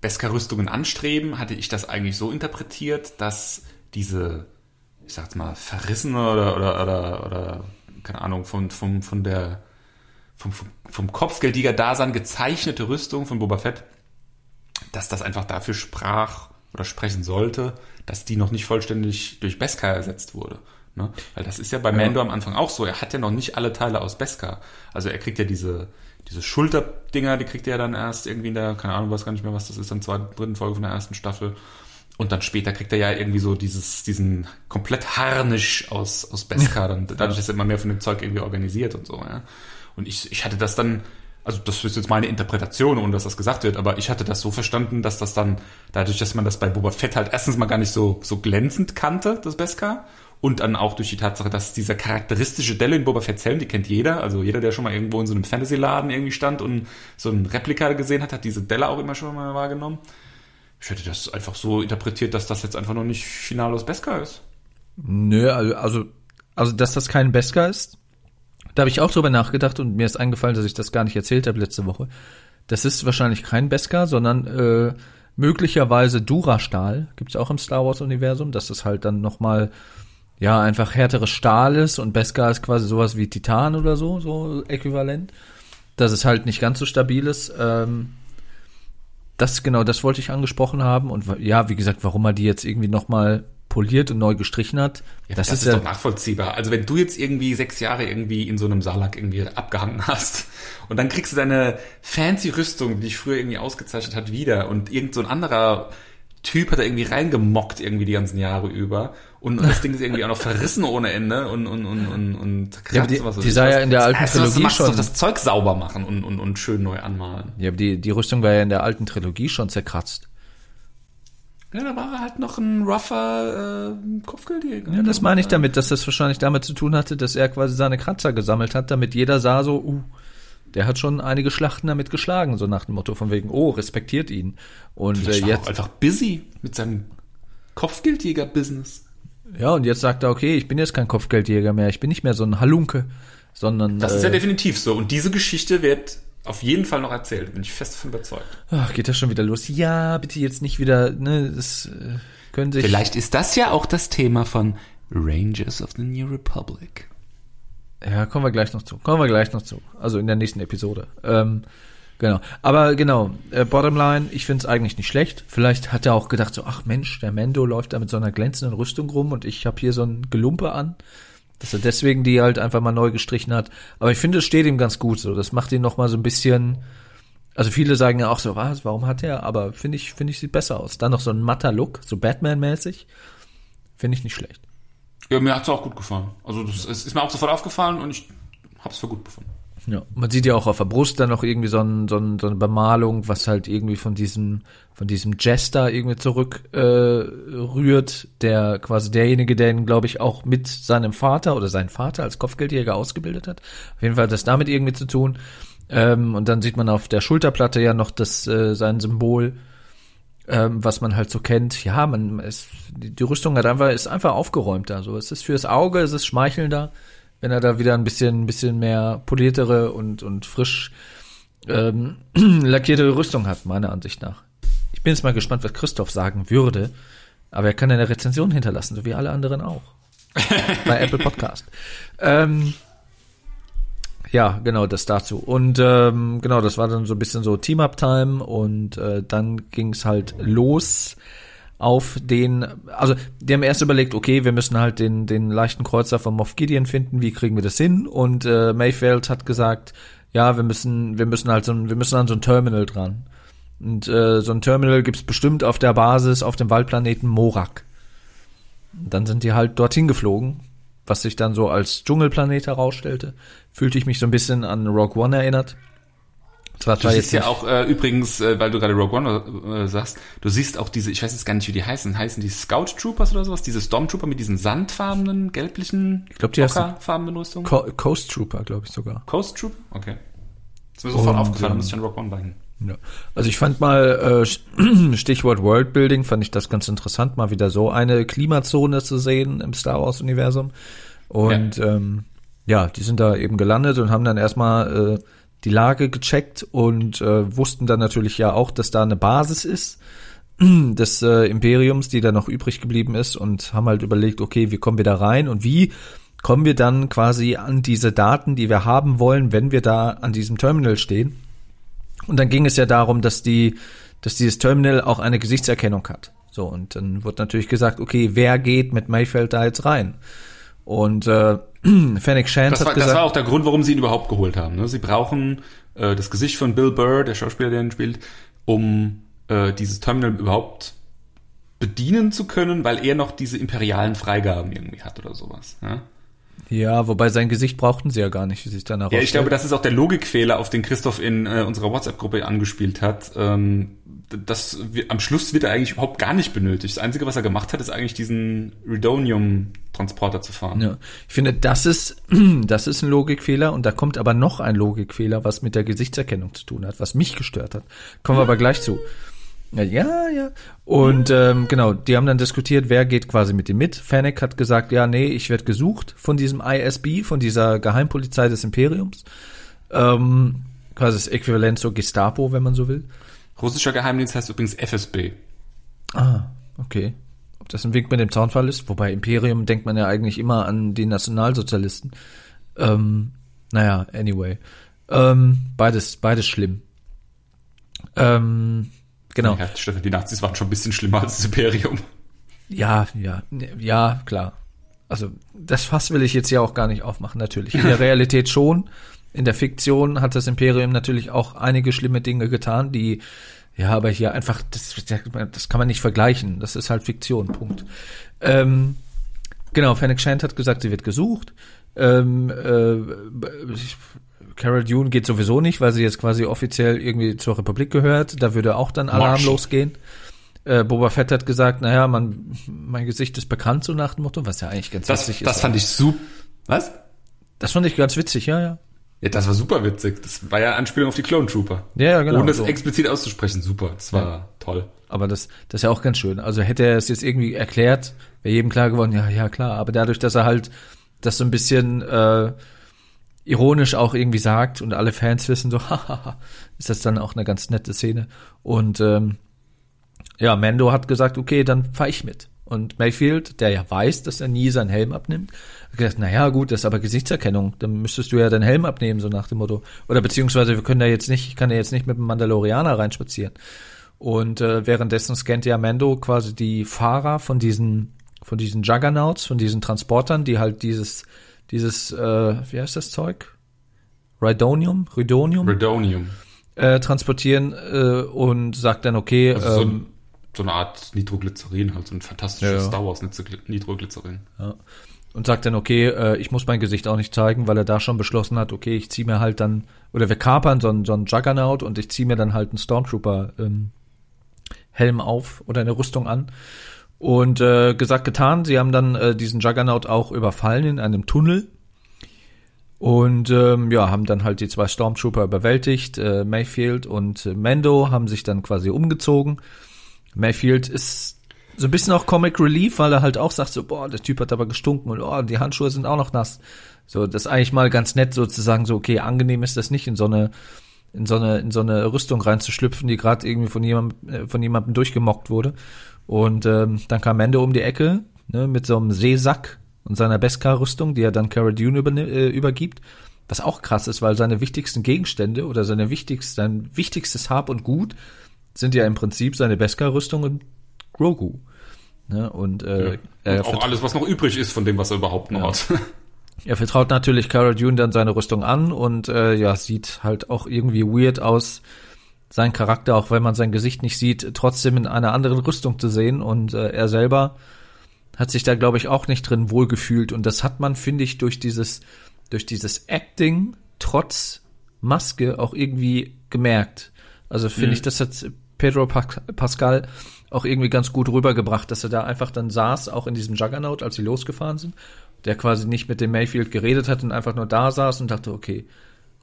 Beskar-Rüstungen anstreben, hatte ich das eigentlich so interpretiert, dass diese, ich sag's mal, verrissene oder, oder, oder, oder keine Ahnung, von, von, von der vom, vom Kopfgeldjäger-Dasein gezeichnete Rüstung von Boba Fett, dass das einfach dafür sprach oder sprechen sollte, dass die noch nicht vollständig durch Beskar ersetzt wurde. Ne? Weil das ist ja bei Mando ja. am Anfang auch so. Er hat ja noch nicht alle Teile aus Beskar. Also er kriegt ja diese, diese Schulterdinger, die kriegt er dann erst irgendwie in der, keine Ahnung, weiß gar nicht mehr, was das ist, dann zweiten, dritten Folge von der ersten Staffel. Und dann später kriegt er ja irgendwie so dieses, diesen komplett Harnisch aus, aus Beskar. Dann, dadurch ist er immer mehr von dem Zeug irgendwie organisiert und so, ja. Und ich, ich hatte das dann, also das ist jetzt meine Interpretation, ohne dass das gesagt wird, aber ich hatte das so verstanden, dass das dann, dadurch, dass man das bei Boba Fett halt erstens mal gar nicht so, so glänzend kannte, das Beskar, und dann auch durch die Tatsache, dass dieser charakteristische Delle in Boba Fett's Helm, die kennt jeder, also jeder, der schon mal irgendwo in so einem Fantasy-Laden irgendwie stand und so ein Replika gesehen hat, hat diese Delle auch immer schon mal wahrgenommen. Ich hätte das einfach so interpretiert, dass das jetzt einfach noch nicht final aus Beskar ist. Nö, also, also, also dass das kein Beskar ist, da habe ich auch drüber nachgedacht und mir ist eingefallen, dass ich das gar nicht erzählt habe letzte Woche. Das ist wahrscheinlich kein Beskar, sondern äh, möglicherweise Durastahl. Gibt es auch im Star Wars-Universum, dass das halt dann nochmal ja einfach härteres Stahl ist und Beskar ist quasi sowas wie Titan oder so, so äquivalent. dass es halt nicht ganz so stabil ist. Ähm, das genau, das wollte ich angesprochen haben und ja, wie gesagt, warum er die jetzt irgendwie nochmal poliert und neu gestrichen hat. Ja, das, das, ist, ist doch nachvollziehbar. Also wenn du jetzt irgendwie sechs Jahre irgendwie in so einem Salak irgendwie abgehangen hast und dann kriegst du deine fancy Rüstung, die dich früher irgendwie ausgezeichnet hat, wieder und irgend so ein anderer Typ hat da irgendwie reingemockt irgendwie die ganzen Jahre über und, das Ding ist irgendwie auch noch verrissen ohne Ende und und und und, und ja, die, was die sah ja in der alten also, Trilogie das schon doch das Zeug sauber machen und, und und schön neu anmalen. Ja, aber die die Rüstung war ja in der alten Trilogie schon zerkratzt. Ja, da war er halt noch ein rougher äh, Kopfgeldjäger. Ja, das meine ich damit, dass das wahrscheinlich damit zu tun hatte, dass er quasi seine Kratzer gesammelt hat, damit jeder sah so, uh, der hat schon einige Schlachten damit geschlagen, so nach dem Motto von wegen, oh, respektiert ihn. Und äh, jetzt einfach busy mit seinem Kopfgeldjäger-Business. Ja, und jetzt sagt er, okay, ich bin jetzt kein Kopfgeldjäger mehr, ich bin nicht mehr so ein Halunke, sondern. Das ist ja äh, definitiv so. Und diese Geschichte wird auf jeden Fall noch erzählt, bin ich fest davon überzeugt. Ach, geht das schon wieder los? Ja, bitte jetzt nicht wieder, ne, das äh, können sich. Vielleicht ist das ja auch das Thema von Rangers of the New Republic. Ja, kommen wir gleich noch zu. Kommen wir gleich noch zu. Also in der nächsten Episode. Ähm, genau. Aber genau, äh, Bottomline, ich finde es eigentlich nicht schlecht. Vielleicht hat er auch gedacht so, ach Mensch, der Mendo läuft da mit so einer glänzenden Rüstung rum und ich habe hier so ein Gelumpe an dass er deswegen die halt einfach mal neu gestrichen hat. Aber ich finde, es steht ihm ganz gut so. Das macht ihn noch mal so ein bisschen. Also viele sagen ja auch so, was, warum hat er? Aber finde ich, finde ich, sieht besser aus. Dann noch so ein matter Look, so Batman-mäßig. Finde ich nicht schlecht. Ja, mir hat's auch gut gefallen. Also das, es ist mir auch sofort aufgefallen und ich hab's für gut befunden. Ja, man sieht ja auch auf der Brust dann noch irgendwie so, ein, so, ein, so eine Bemalung, was halt irgendwie von diesem, von diesem Jester irgendwie zurück äh, der quasi derjenige, der ihn, glaube ich, auch mit seinem Vater oder seinen Vater als Kopfgeldjäger ausgebildet hat. Auf jeden Fall hat das damit irgendwie zu tun. Ähm, und dann sieht man auf der Schulterplatte ja noch das äh, sein Symbol, ähm, was man halt so kennt. Ja, man ist, die, die Rüstung hat einfach, ist einfach aufgeräumter. So, es ist fürs Auge, es ist schmeichelnder wenn er da wieder ein bisschen, ein bisschen mehr poliertere und, und frisch ähm, lackierte Rüstung hat, meiner Ansicht nach. Ich bin jetzt mal gespannt, was Christoph sagen würde, aber er kann eine Rezension hinterlassen, so wie alle anderen auch. Bei Apple Podcast. Ähm, ja, genau, das dazu. Und ähm, genau, das war dann so ein bisschen so Team-Up-Time und äh, dann ging's halt los auf den, also die haben erst überlegt, okay, wir müssen halt den, den leichten Kreuzer von Moff Gideon finden, wie kriegen wir das hin? Und äh, Mayfeld hat gesagt, ja, wir müssen, wir müssen halt so ein, wir müssen an so ein Terminal dran. Und äh, so ein Terminal gibt's bestimmt auf der Basis auf dem Waldplaneten Morak. Und dann sind die halt dorthin geflogen, was sich dann so als Dschungelplanet herausstellte. Fühlte ich mich so ein bisschen an Rogue One erinnert. Zwar du siehst ja auch äh, übrigens, äh, weil du gerade Rogue One äh, sagst, du siehst auch diese, ich weiß jetzt gar nicht, wie die heißen, heißen die Scout Troopers oder sowas, diese Stormtrooper mit diesen sandfarbenen, gelblichen, ich glaube, die farbenen Rüstungen? Co Coast Trooper, glaube ich sogar. Coast Trooper? Okay. Das ist mir sofort aufgefallen, ähm, muss ich an Rogue One beiden. Ja. Also ich fand mal äh, Stichwort Worldbuilding, fand ich das ganz interessant, mal wieder so eine Klimazone zu sehen im Star Wars Universum. Und ja, ähm, ja die sind da eben gelandet und haben dann erstmal äh, die Lage gecheckt und äh, wussten dann natürlich ja auch, dass da eine Basis ist des äh, Imperiums, die da noch übrig geblieben ist und haben halt überlegt, okay, wie kommen wir da rein und wie kommen wir dann quasi an diese Daten, die wir haben wollen, wenn wir da an diesem Terminal stehen. Und dann ging es ja darum, dass die, dass dieses Terminal auch eine Gesichtserkennung hat. So, und dann wird natürlich gesagt, okay, wer geht mit Mayfeld da jetzt rein? Und äh, Fennec Shand das war, hat gesagt, das war auch der Grund, warum sie ihn überhaupt geholt haben. Ne? Sie brauchen äh, das Gesicht von Bill Burr, der Schauspieler, der ihn spielt, um äh, dieses Terminal überhaupt bedienen zu können, weil er noch diese imperialen Freigaben irgendwie hat oder sowas. Ja? Ja, wobei sein Gesicht brauchten sie ja gar nicht, wie sich dann Ja, ich glaube, das ist auch der Logikfehler, auf den Christoph in äh, unserer WhatsApp-Gruppe angespielt hat. Ähm, das, am Schluss wird er eigentlich überhaupt gar nicht benötigt. Das Einzige, was er gemacht hat, ist eigentlich diesen Redonium-Transporter zu fahren. Ja, ich finde, das ist, das ist ein Logikfehler und da kommt aber noch ein Logikfehler, was mit der Gesichtserkennung zu tun hat, was mich gestört hat. Kommen wir aber gleich zu. Ja, ja. Und ähm, genau, die haben dann diskutiert, wer geht quasi mit ihm mit. Fennec hat gesagt, ja, nee, ich werde gesucht von diesem ISB, von dieser Geheimpolizei des Imperiums. Ähm, quasi das Äquivalent zur Gestapo, wenn man so will. Russischer Geheimdienst heißt übrigens FSB. Ah, okay. Ob das ein Wink mit dem Zaunfall ist? Wobei Imperium denkt man ja eigentlich immer an die Nationalsozialisten. Ähm, naja, anyway. Ähm, beides, beides schlimm. Ähm, genau. Ja, Stefan, die Nazis waren schon ein bisschen schlimmer als das Imperium. Ja, ja, ja, klar. Also das Fass will ich jetzt ja auch gar nicht aufmachen, natürlich. In der Realität schon. In der Fiktion hat das Imperium natürlich auch einige schlimme Dinge getan, die, ja, aber hier einfach, das, das kann man nicht vergleichen. Das ist halt Fiktion, Punkt. Ähm, genau, Fennec Shand hat gesagt, sie wird gesucht. Ähm, äh, Carol Dune geht sowieso nicht, weil sie jetzt quasi offiziell irgendwie zur Republik gehört. Da würde auch dann Alarm Marsch. losgehen. Äh, Boba Fett hat gesagt, naja, man, mein Gesicht ist bekannt, so nach dem Motto, was ja eigentlich ganz Das, witzig das ist. fand ich super. Was? das fand ich ganz witzig, ja, ja. Ja, das war super witzig. Das war ja Anspielung auf die Clone Trooper. Ja, ja, genau. Ohne es so. explizit auszusprechen, super. Das war toll. Aber das, das ist ja auch ganz schön. Also hätte er es jetzt irgendwie erklärt, wäre jedem klar geworden, ja, ja, klar. Aber dadurch, dass er halt das so ein bisschen äh, ironisch auch irgendwie sagt und alle Fans wissen so, hahaha, ist das dann auch eine ganz nette Szene. Und ähm, ja, Mando hat gesagt, okay, dann fahr ich mit. Und Mayfield, der ja weiß, dass er nie seinen Helm abnimmt, hat gesagt, na ja, gut, das ist aber Gesichtserkennung, dann müsstest du ja deinen Helm abnehmen, so nach dem Motto. Oder beziehungsweise wir können da jetzt nicht, ich kann da jetzt nicht mit dem Mandalorianer reinspazieren. Und äh, währenddessen scannt ja Mando quasi die Fahrer von diesen, von diesen Juggernauts, von diesen Transportern, die halt dieses, dieses, äh, wie heißt das Zeug? Rhydonium? Rhydonium? Redonium. äh, transportieren äh, und sagt dann, okay, Also so, ähm, so eine Art Nitroglycerin, halt so ein fantastisches Ja, ja. Star Wars Nitroglycerin. und sagt dann, okay, äh, ich muss mein Gesicht auch nicht zeigen, weil er da schon beschlossen hat, okay, ich ziehe mir halt dann, oder wir kapern so einen, so einen Juggernaut und ich ziehe mir dann halt einen Stormtrooper ähm, Helm auf oder eine Rüstung an. Und äh, gesagt, getan, sie haben dann äh, diesen Juggernaut auch überfallen in einem Tunnel. Und ähm, ja, haben dann halt die zwei Stormtrooper überwältigt. Äh, Mayfield und äh, Mando haben sich dann quasi umgezogen. Mayfield ist so ein bisschen auch Comic Relief, weil er halt auch sagt so, boah, der Typ hat aber gestunken und oh, die Handschuhe sind auch noch nass. So, das ist eigentlich mal ganz nett sozusagen so, okay, angenehm ist das nicht in so eine in so eine in so eine Rüstung reinzuschlüpfen, die gerade irgendwie von jemandem äh, von jemandem durchgemockt wurde. Und ähm, dann kam Mando um die Ecke ne, mit so einem Seesack und seiner Beskar-Rüstung, die er dann Cara Dune über, äh, übergibt. Was auch krass ist, weil seine wichtigsten Gegenstände oder seine wichtigsten, sein wichtigstes Hab und Gut sind ja im Prinzip seine Beskar-Rüstung und Grogu. Ne? Und, äh, er, Und auch alles, was noch übrig ist von dem, was er überhaupt noch hat. er vertraut natürlich Cara Dune dann seine Rüstung an und äh, ja, sieht halt auch irgendwie weird aus, sein Charakter, auch wenn man sein Gesicht nicht sieht, trotzdem in einer anderen Rüstung zu sehen. Und äh, er selber hat sich da, glaube ich, auch nicht drin wohlgefühlt. Und das hat man, finde ich, durch dieses, durch dieses Acting trotz Maske auch irgendwie gemerkt. Also finde Mhm. ich, das hat Pedro Pas- Pascal auch irgendwie ganz gut rübergebracht, dass er da einfach dann saß, auch in diesem Juggernaut, als sie losgefahren sind, der quasi nicht mit dem Mayfield geredet hat und einfach nur da saß und dachte, okay,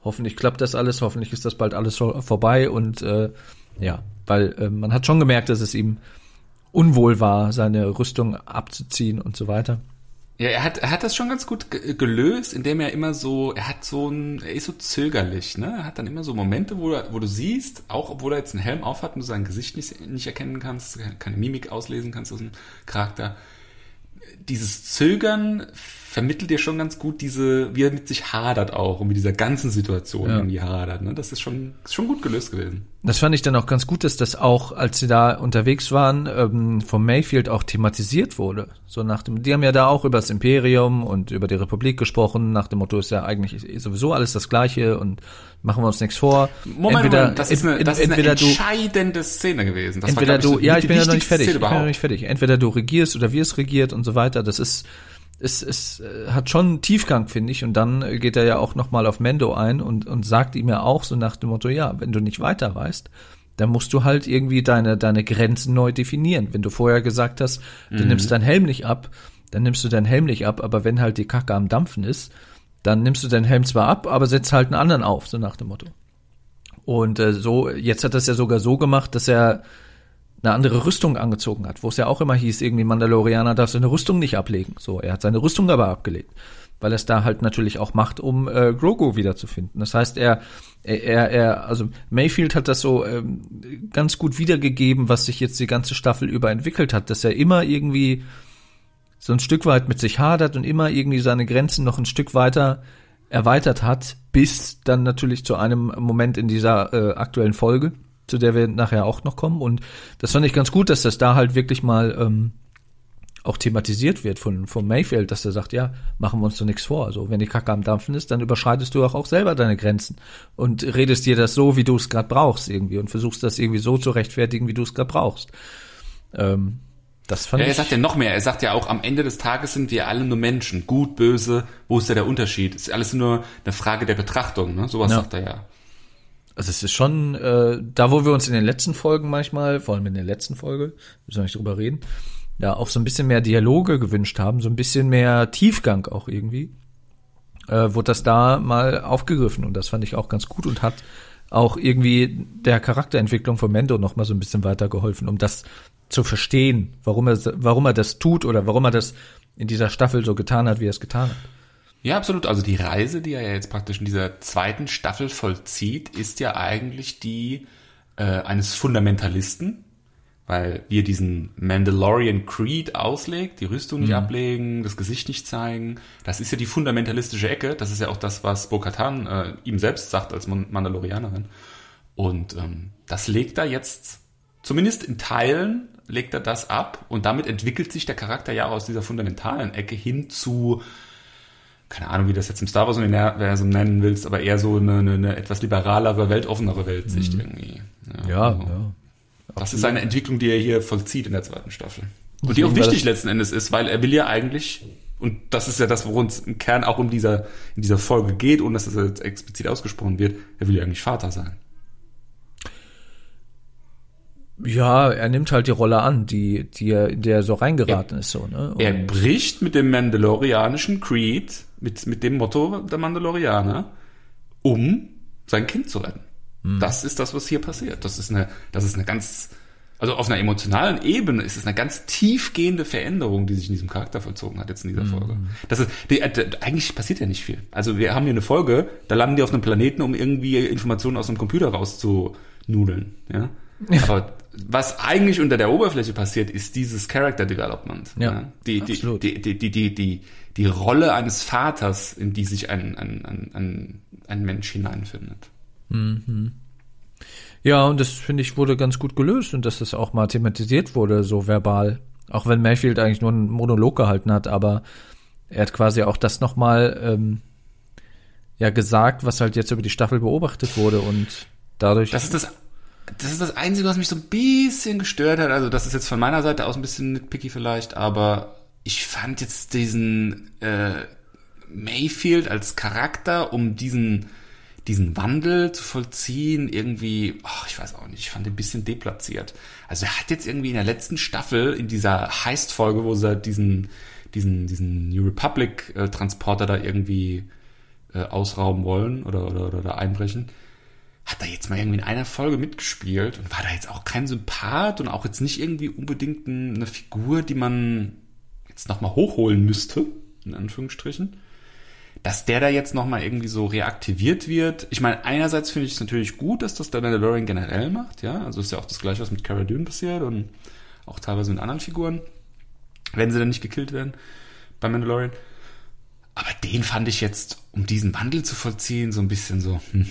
hoffentlich klappt das alles, hoffentlich ist das bald alles vorbei und äh, ja, weil äh, man hat schon gemerkt, dass es ihm unwohl war, seine Rüstung abzuziehen und so weiter. Ja, er hat, er hat das schon ganz gut ge- gelöst, indem er immer so, er hat so ein, er ist so zögerlich, ne? Er hat dann immer so Momente, wo, er, wo du siehst, auch obwohl er jetzt einen Helm aufhat und du sein Gesicht nicht, nicht erkennen kannst, keine Mimik auslesen kannst aus dem Charakter. Dieses Zögern vermittelt dir schon ganz gut diese, wie er mit sich hadert auch und mit dieser ganzen Situation Ja. irgendwie hadert, ne? Das ist schon, ist schon gut gelöst gewesen. Das fand ich dann auch ganz gut, dass das auch, als sie da unterwegs waren, ähm, vom Mayfield auch thematisiert wurde. So nach dem, die haben ja da auch über das Imperium und über die Republik gesprochen. Nach dem Motto ist ja eigentlich sowieso alles das Gleiche und machen wir uns nichts vor. Moment, entweder, Moment, das ist eine, das ist eine entweder du, entscheidende Szene gewesen. Das entweder war, glaub du, ich, ja, ich bin ja noch nicht fertig. Ich bin ja noch nicht fertig. Entweder du regierst oder wir es regiert und so weiter. Das ist, es, es äh, hat schon einen Tiefgang, finde ich. Und dann äh, geht er ja auch nochmal auf Mendo ein und, und sagt ihm ja auch so nach dem Motto, ja, wenn du nicht weiter weißt, dann musst du halt irgendwie deine, deine Grenzen neu definieren. Wenn du vorher gesagt hast, du Mhm. nimmst deinen Helm nicht ab, dann nimmst du deinen Helm nicht ab, aber wenn halt die Kacke am Dampfen ist, dann nimmst du deinen Helm zwar ab, aber setzt halt einen anderen auf, so nach dem Motto. Und äh, so, jetzt hat er es ja sogar so gemacht, dass er eine andere Rüstung angezogen hat, wo es ja auch immer hieß, irgendwie Mandalorianer darf seine Rüstung nicht ablegen. So, er hat seine Rüstung aber abgelegt, weil er es da halt natürlich auch macht, um äh, Grogu wiederzufinden. Das heißt, er, er, er, also Mayfield hat das so ähm, ganz gut wiedergegeben, was sich jetzt die ganze Staffel über entwickelt hat, dass er immer irgendwie so ein Stück weit mit sich hadert und immer irgendwie seine Grenzen noch ein Stück weiter erweitert hat, bis dann natürlich zu einem Moment in dieser äh, aktuellen Folge, zu der wir nachher auch noch kommen. Und das fand ich ganz gut, dass das da halt wirklich mal ähm, auch thematisiert wird von, von Mayfield, dass er sagt, ja, machen wir uns doch nichts vor. Also wenn die Kacke am Dampfen ist, dann überschreitest du auch, auch selber deine Grenzen und redest dir das so, wie du es gerade brauchst irgendwie und versuchst das irgendwie so zu rechtfertigen, wie du es gerade brauchst. Ähm, das fand Ja, er ich. sagt ja noch mehr. Er sagt ja auch, am Ende des Tages sind wir alle nur Menschen. Gut, böse, wo ist da der Unterschied? Ist alles nur eine Frage der Betrachtung, ne? Sowas Ja. sagt er ja. Also es ist schon, äh, da wo wir uns in den letzten Folgen manchmal, vor allem in der letzten Folge, müssen wir nicht drüber reden, ja auch so ein bisschen mehr Dialoge gewünscht haben, so ein bisschen mehr Tiefgang auch irgendwie, äh, wurde das da mal aufgegriffen und das fand ich auch ganz gut und hat auch irgendwie der Charakterentwicklung von Mendo noch mal so ein bisschen weitergeholfen, um das zu verstehen, warum er, warum er das tut oder warum er das in dieser Staffel so getan hat, wie er es getan hat. Ja, absolut. Also die Reise, die er ja jetzt praktisch in dieser zweiten Staffel vollzieht, ist ja eigentlich die äh, eines Fundamentalisten, weil wie er diesen Mandalorian Creed auslegt, die Rüstung nicht ablegen, das Gesicht nicht zeigen. Das ist ja die fundamentalistische Ecke. Das ist ja auch das, was Bo-Katan äh, ihm selbst sagt als Man- Mandalorianerin. Und ähm, das legt er jetzt, zumindest in Teilen, legt er das ab. Und damit entwickelt sich der Charakter ja auch aus dieser fundamentalen Ecke hin zu keine Ahnung, wie du das jetzt im Star Wars-Universum nennen willst, aber eher so eine, eine, eine etwas liberalere, weltoffenere Weltsicht irgendwie. Ja, also, ja. Das ist eine Entwicklung, die er hier vollzieht in der zweiten Staffel. Und die auch wichtig letzten Endes ist, weil er will ja eigentlich, und das ist ja das, worum es im Kern auch in dieser, in dieser Folge geht, ohne dass das jetzt explizit ausgesprochen wird, er will ja eigentlich Vater sein. Ja, er nimmt halt die Rolle an, die, die er, in der er so reingeraten ist, so, ne? Er Und- bricht mit dem Mandalorianischen Creed, mit, mit dem Motto der Mandalorianer, um sein Kind zu retten. Das ist das, was hier passiert. Das ist eine, das ist eine ganz, also auf einer emotionalen Ebene ist es eine ganz tiefgehende Veränderung, die sich in diesem Charakter vollzogen hat jetzt in dieser Folge. Das ist, die, äh, eigentlich passiert ja nicht viel. Also wir haben hier eine Folge, da landen die auf einem Planeten, um irgendwie Informationen aus einem Computer rauszunudeln, ja. Aber was eigentlich unter der Oberfläche passiert, ist dieses Character Development. Ja, Die, die, absolut. die, die, die, die, die, die Rolle eines Vaters, in die sich ein, ein, ein, ein, ein Mensch hineinfindet. Ja, und das finde ich wurde ganz gut gelöst und dass das auch mal thematisiert wurde, so verbal. Auch wenn Mayfield eigentlich nur einen Monolog gehalten hat, aber er hat quasi auch das nochmal ähm, ja gesagt, was halt jetzt über die Staffel beobachtet wurde und dadurch. Das ist das, das ist das Einzige, was mich so ein bisschen gestört hat. Also das ist jetzt von meiner Seite aus ein bisschen nitpicky vielleicht, aber ich fand jetzt diesen äh, Mayfield als Charakter, um diesen diesen Wandel zu vollziehen, irgendwie, ach, ich weiß auch nicht, ich fand ihn ein bisschen deplatziert. Also er hat jetzt irgendwie in der letzten Staffel, in dieser Heist-Folge, wo sie diesen, diesen, diesen New Republic äh, da irgendwie äh, ausrauben wollen oder, oder, oder, oder einbrechen, hat er jetzt mal irgendwie in einer Folge mitgespielt und war da jetzt auch kein Sympath und auch jetzt nicht irgendwie unbedingt ein- eine Figur, die man jetzt nochmal hochholen müsste, in Anführungsstrichen. Dass der da jetzt nochmal irgendwie so reaktiviert wird. Ich meine, einerseits finde ich es natürlich gut, dass das der Mandalorian generell macht, ja. Also ist ja auch das gleiche, was mit Cara Dune passiert und auch teilweise mit anderen Figuren, wenn sie dann nicht gekillt werden bei Mandalorian. Aber den fand ich jetzt, um diesen Wandel zu vollziehen, so ein bisschen so, hm.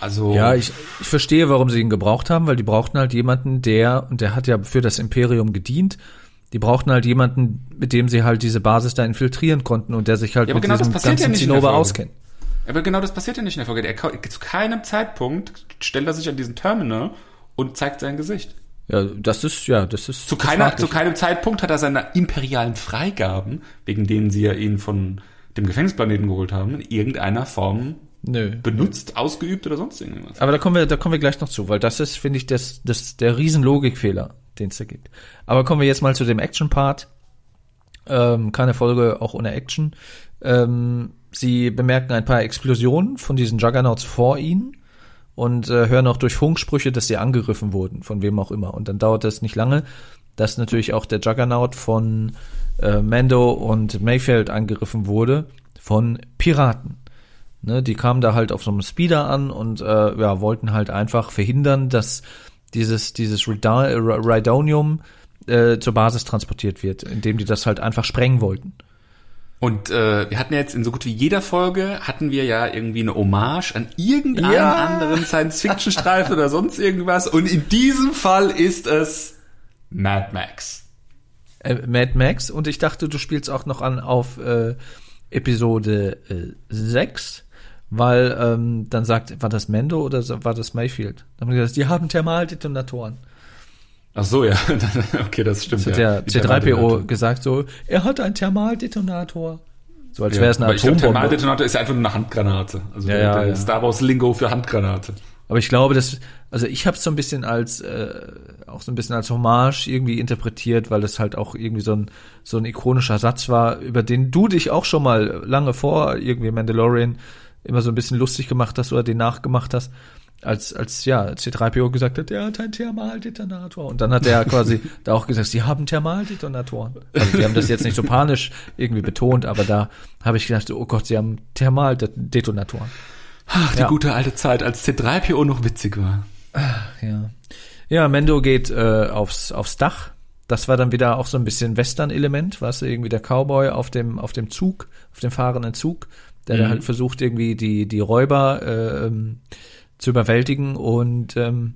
Also. ja, ich, ich verstehe, warum sie ihn gebraucht haben, weil die brauchten halt jemanden, der, und der hat ja für das Imperium gedient, die brauchten halt jemanden, mit dem sie halt diese Basis da infiltrieren konnten und der sich halt Ja, mit genau diesem ja ganzen der Zinnober auskennt. Aber genau das passiert ja nicht in der Folge. Der, zu keinem Zeitpunkt stellt er sich an diesen Terminal und zeigt sein Gesicht. Ja, das ist, ja, das ist. Zu, keiner, fraglich. zu keinem Zeitpunkt hat er seine imperialen Freigaben, wegen denen sie ja ihn von dem Gefängnisplaneten geholt haben, in irgendeiner Form Nö. benutzt, ausgeübt oder sonst irgendwas. Aber da kommen wir, da kommen wir gleich noch zu, weil das ist, finde ich, das, das, der Riesenlogikfehler, den es da gibt. Aber kommen wir jetzt mal zu dem Action-Part. Ähm, keine Folge auch ohne Action. Ähm, sie bemerken ein paar Explosionen von diesen Juggernauts vor ihnen und äh, hören auch durch Funksprüche, dass sie angegriffen wurden, von wem auch immer. Und dann dauert das nicht lange, dass natürlich auch der Juggernaut von äh, Mando und Mayfield angegriffen wurde von Piraten. Ne, die kamen da halt auf so einem Speeder an und äh, ja, wollten halt einfach verhindern, dass dieses, dieses Rida- äh, Rhydonium äh, zur Basis transportiert wird, indem die das halt einfach sprengen wollten. Und äh, wir hatten ja jetzt in so gut wie jeder Folge hatten wir ja irgendwie eine Hommage an irgendeinen Ja. anderen Science-Fiction-Streifen oder sonst irgendwas. Und in diesem Fall ist es Mad Max. Äh, Mad Max und ich dachte, du spielst auch noch an auf äh, Episode äh, 6, weil ähm, dann sagt, war das Mendo oder war das Mayfield? Dann haben die gesagt, die haben Thermaldetonatoren. Ach so, ja. okay, das stimmt. Das hat ja. der Die C3PO Thermaldetonator. gesagt so, er hat einen Thermaldetonator. So als Ja, wäre es eine aber ich glaub, Atombombe. Thermaldetonator ist ja einfach nur eine Handgranate. Also Ja, der, ja, der ja. Star Wars Lingo für Handgranate. Aber ich glaube, dass, also ich habe es so ein bisschen als, äh, auch so ein bisschen als Hommage irgendwie interpretiert, weil das halt auch irgendwie so ein, so ein ikonischer Satz war, über den du dich auch schon mal lange vor irgendwie Mandalorian immer so ein bisschen lustig gemacht hast oder den nachgemacht hast, als, als, ja, C3PO gesagt hat, er hat einen Thermaldetonator. Und dann hat er quasi da auch gesagt, sie haben Thermaldetonatoren. Also die haben das jetzt nicht so panisch irgendwie betont, aber da habe ich gedacht, oh Gott, sie haben Thermaldetonatoren. Ach, die Ja. gute alte Zeit, als C3PO noch witzig war. Ja. Ja, Mendo geht äh, aufs, aufs Dach. Das war dann wieder auch so ein bisschen Western-Element, was irgendwie der Cowboy auf dem, auf dem Zug, auf dem fahrenden Zug, der da Mhm. halt versucht, irgendwie die, die Räuber äh, ähm, zu überwältigen und ähm,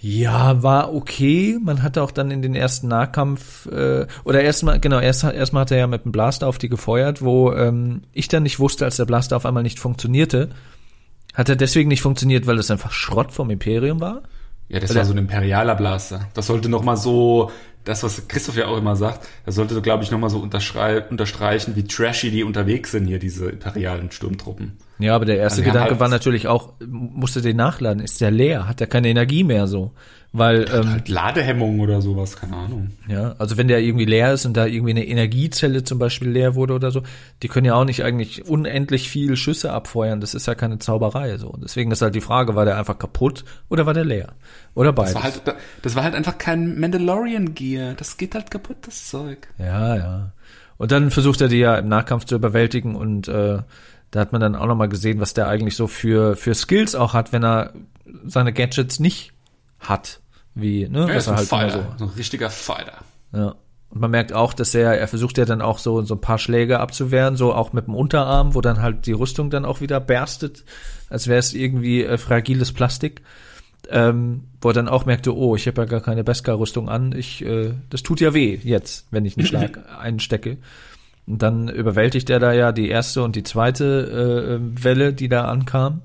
ja, war okay. Man hatte auch dann in den ersten Nahkampf äh, oder erstmal genau erst erstmal hat er ja mit dem Blaster auf die gefeuert, wo ähm, ich dann nicht wusste, als der Blaster auf einmal nicht funktionierte, hat er deswegen nicht funktioniert, weil es einfach Schrott vom Imperium war. Ja, das Oder- war so ein imperialer Blaster. Das sollte noch mal so, das was Christoph ja auch immer sagt, das sollte, glaube ich, noch mal so unterstreichen, wie trashy die unterwegs sind hier, diese imperialen Sturmtruppen. Ja, aber der erste Also Gedanke halt- war natürlich auch, musste den nachladen, ist der leer, hat er keine Energie mehr so, weil ähm, Halt Ladehemmung oder sowas, keine Ahnung. Ja, also wenn der irgendwie leer ist und da irgendwie eine Energiezelle zum Beispiel leer wurde oder so, die können ja auch nicht eigentlich unendlich viel Schüsse abfeuern. Das ist ja keine Zauberei so. Deswegen ist halt die Frage, war der einfach kaputt oder war der leer? Oder beides? Das war halt, das war halt einfach kein Mandalorian Gear. Das geht halt kaputt, das Zeug. ja, ja. Und dann versucht er die ja im Nahkampf zu überwältigen und äh, da hat man dann auch nochmal gesehen, was der eigentlich so für, für Skills auch hat, wenn er seine Gadgets nicht hat. Wie, ne? Er ist ein halt Fighter, so ein richtiger Fighter. Ja. Und man merkt auch, dass er, er versucht ja dann auch so, so ein paar Schläge abzuwehren, so auch mit dem Unterarm, wo dann halt die Rüstung dann auch wieder berstet, als wäre es irgendwie äh, fragiles Plastik. Ähm, wo er dann auch merkte, oh, ich habe ja gar keine Beskar-Rüstung an, ich, äh, das tut ja weh jetzt, wenn ich einen Schlag einstecke. Und dann überwältigt er da ja die erste und die zweite äh, ähm, Welle, die da ankam.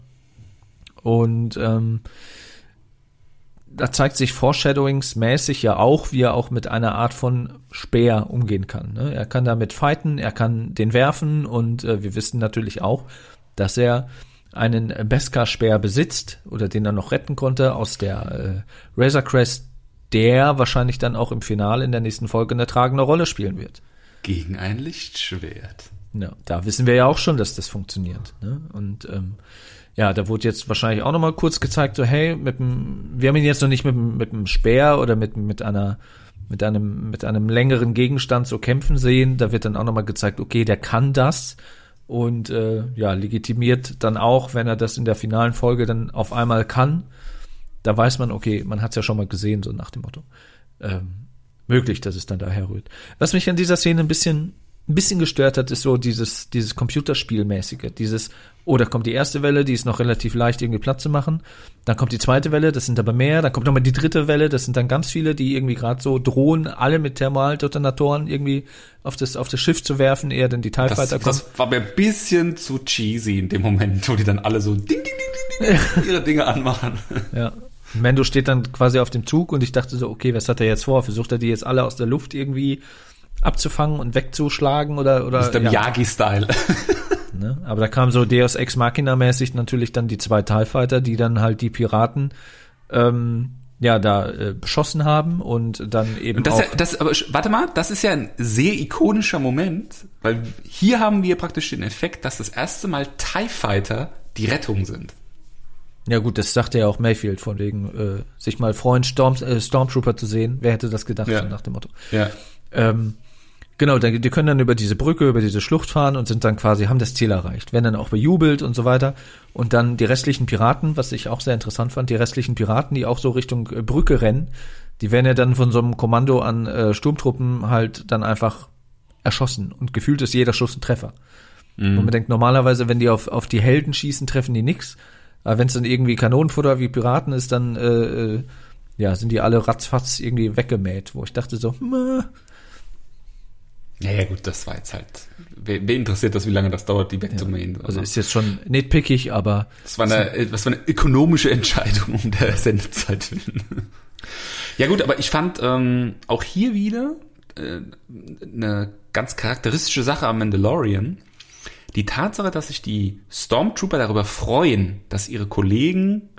Und ähm, da zeigt sich Foreshadowingsmäßig ja auch, wie er auch mit einer Art von Speer umgehen kann. Ne? Er kann damit fighten, er kann den werfen und äh, wir wissen natürlich auch, dass er einen Beskar-Speer besitzt oder den er noch retten konnte aus der äh, Razor Crest, der wahrscheinlich dann auch im Finale in der nächsten Folge eine tragende Rolle spielen wird. Gegen ein Lichtschwert. Ja, da wissen wir ja auch schon, dass das funktioniert. Ne? Und ähm, ja, da wurde jetzt wahrscheinlich auch nochmal kurz gezeigt, so hey, mit dem, wir haben ihn jetzt noch nicht mit, mit einem Speer oder mit, mit einer mit einem mit einem längeren Gegenstand so kämpfen sehen. Da wird dann auch nochmal gezeigt, okay, der kann das und äh, ja legitimiert dann auch, wenn er das in der finalen Folge dann auf einmal kann. Da weiß man, okay, man hat es ja schon mal gesehen, so nach dem Motto. Ähm, möglich, dass es dann daher rührt. Was mich an dieser Szene ein bisschen, ein bisschen gestört hat, ist so dieses, dieses Computerspielmäßige. Dieses, oh, da kommt die erste Welle, die ist noch relativ leicht irgendwie Platz zu machen. Dann kommt die zweite Welle, das sind aber mehr. Dann kommt nochmal die dritte Welle, das sind dann ganz viele, die irgendwie gerade so drohen, alle mit Thermaldetonatoren irgendwie auf das, auf das Schiff zu werfen, eher denn die TIE Das, Fighter kommen. das war mir ein bisschen zu cheesy in dem Moment, wo die dann alle so ding, ding, ding, ding, ding, ihre Dinge anmachen. Ja. Mendo steht dann quasi auf dem Zug und ich dachte so, okay, was hat er jetzt vor? Versucht er die jetzt alle aus der Luft irgendwie abzufangen und wegzuschlagen oder oder Das ist der ja, Miyagi-Style. ne? Aber da kam so Deus Ex Machina mäßig natürlich dann die zwei TIE Fighter, die dann halt die Piraten ähm, ja da äh, beschossen haben und dann eben Und das, auch ja- das, aber warte mal, das ist ja ein sehr ikonischer Moment, weil hier haben wir praktisch den Effekt, dass das erste Mal TIE Fighter die Rettung sind. ja gut, das sagte ja auch Mayfield von wegen äh, sich mal freuen Storm, äh, Stormtrooper zu sehen. Wer hätte das gedacht Ja. so nach dem Motto? Ja. Ähm, genau, die können dann über diese Brücke, über diese Schlucht fahren und sind dann quasi, haben das Ziel erreicht, werden dann auch bejubelt und so weiter. Und dann die restlichen Piraten, was ich auch sehr interessant fand, die restlichen Piraten, die auch so Richtung äh, Brücke rennen, die werden ja dann von so einem Kommando an äh, Sturmtruppen halt dann einfach erschossen und gefühlt ist jeder Schuss ein Treffer. Und man denkt normalerweise, wenn die auf, auf die Helden schießen, treffen die nix. Aber wenn es dann irgendwie Kanonenfutter wie Piraten ist, dann äh, äh, ja, sind die alle ratzfatz irgendwie weggemäht, wo ich dachte so, meh. Ja, ja, gut, das war jetzt halt. Wer, wer interessiert das, wie lange das dauert, die wegzumähen? also ist jetzt schon nitpickig, aber Das war eine, das war eine ökonomische Entscheidung um der Sendezeit willen. Ja gut, aber ich fand ähm, auch hier wieder äh, eine ganz charakteristische Sache am Mandalorian. Die Tatsache, dass sich die Stormtrooper darüber freuen, dass ihre Kollegen,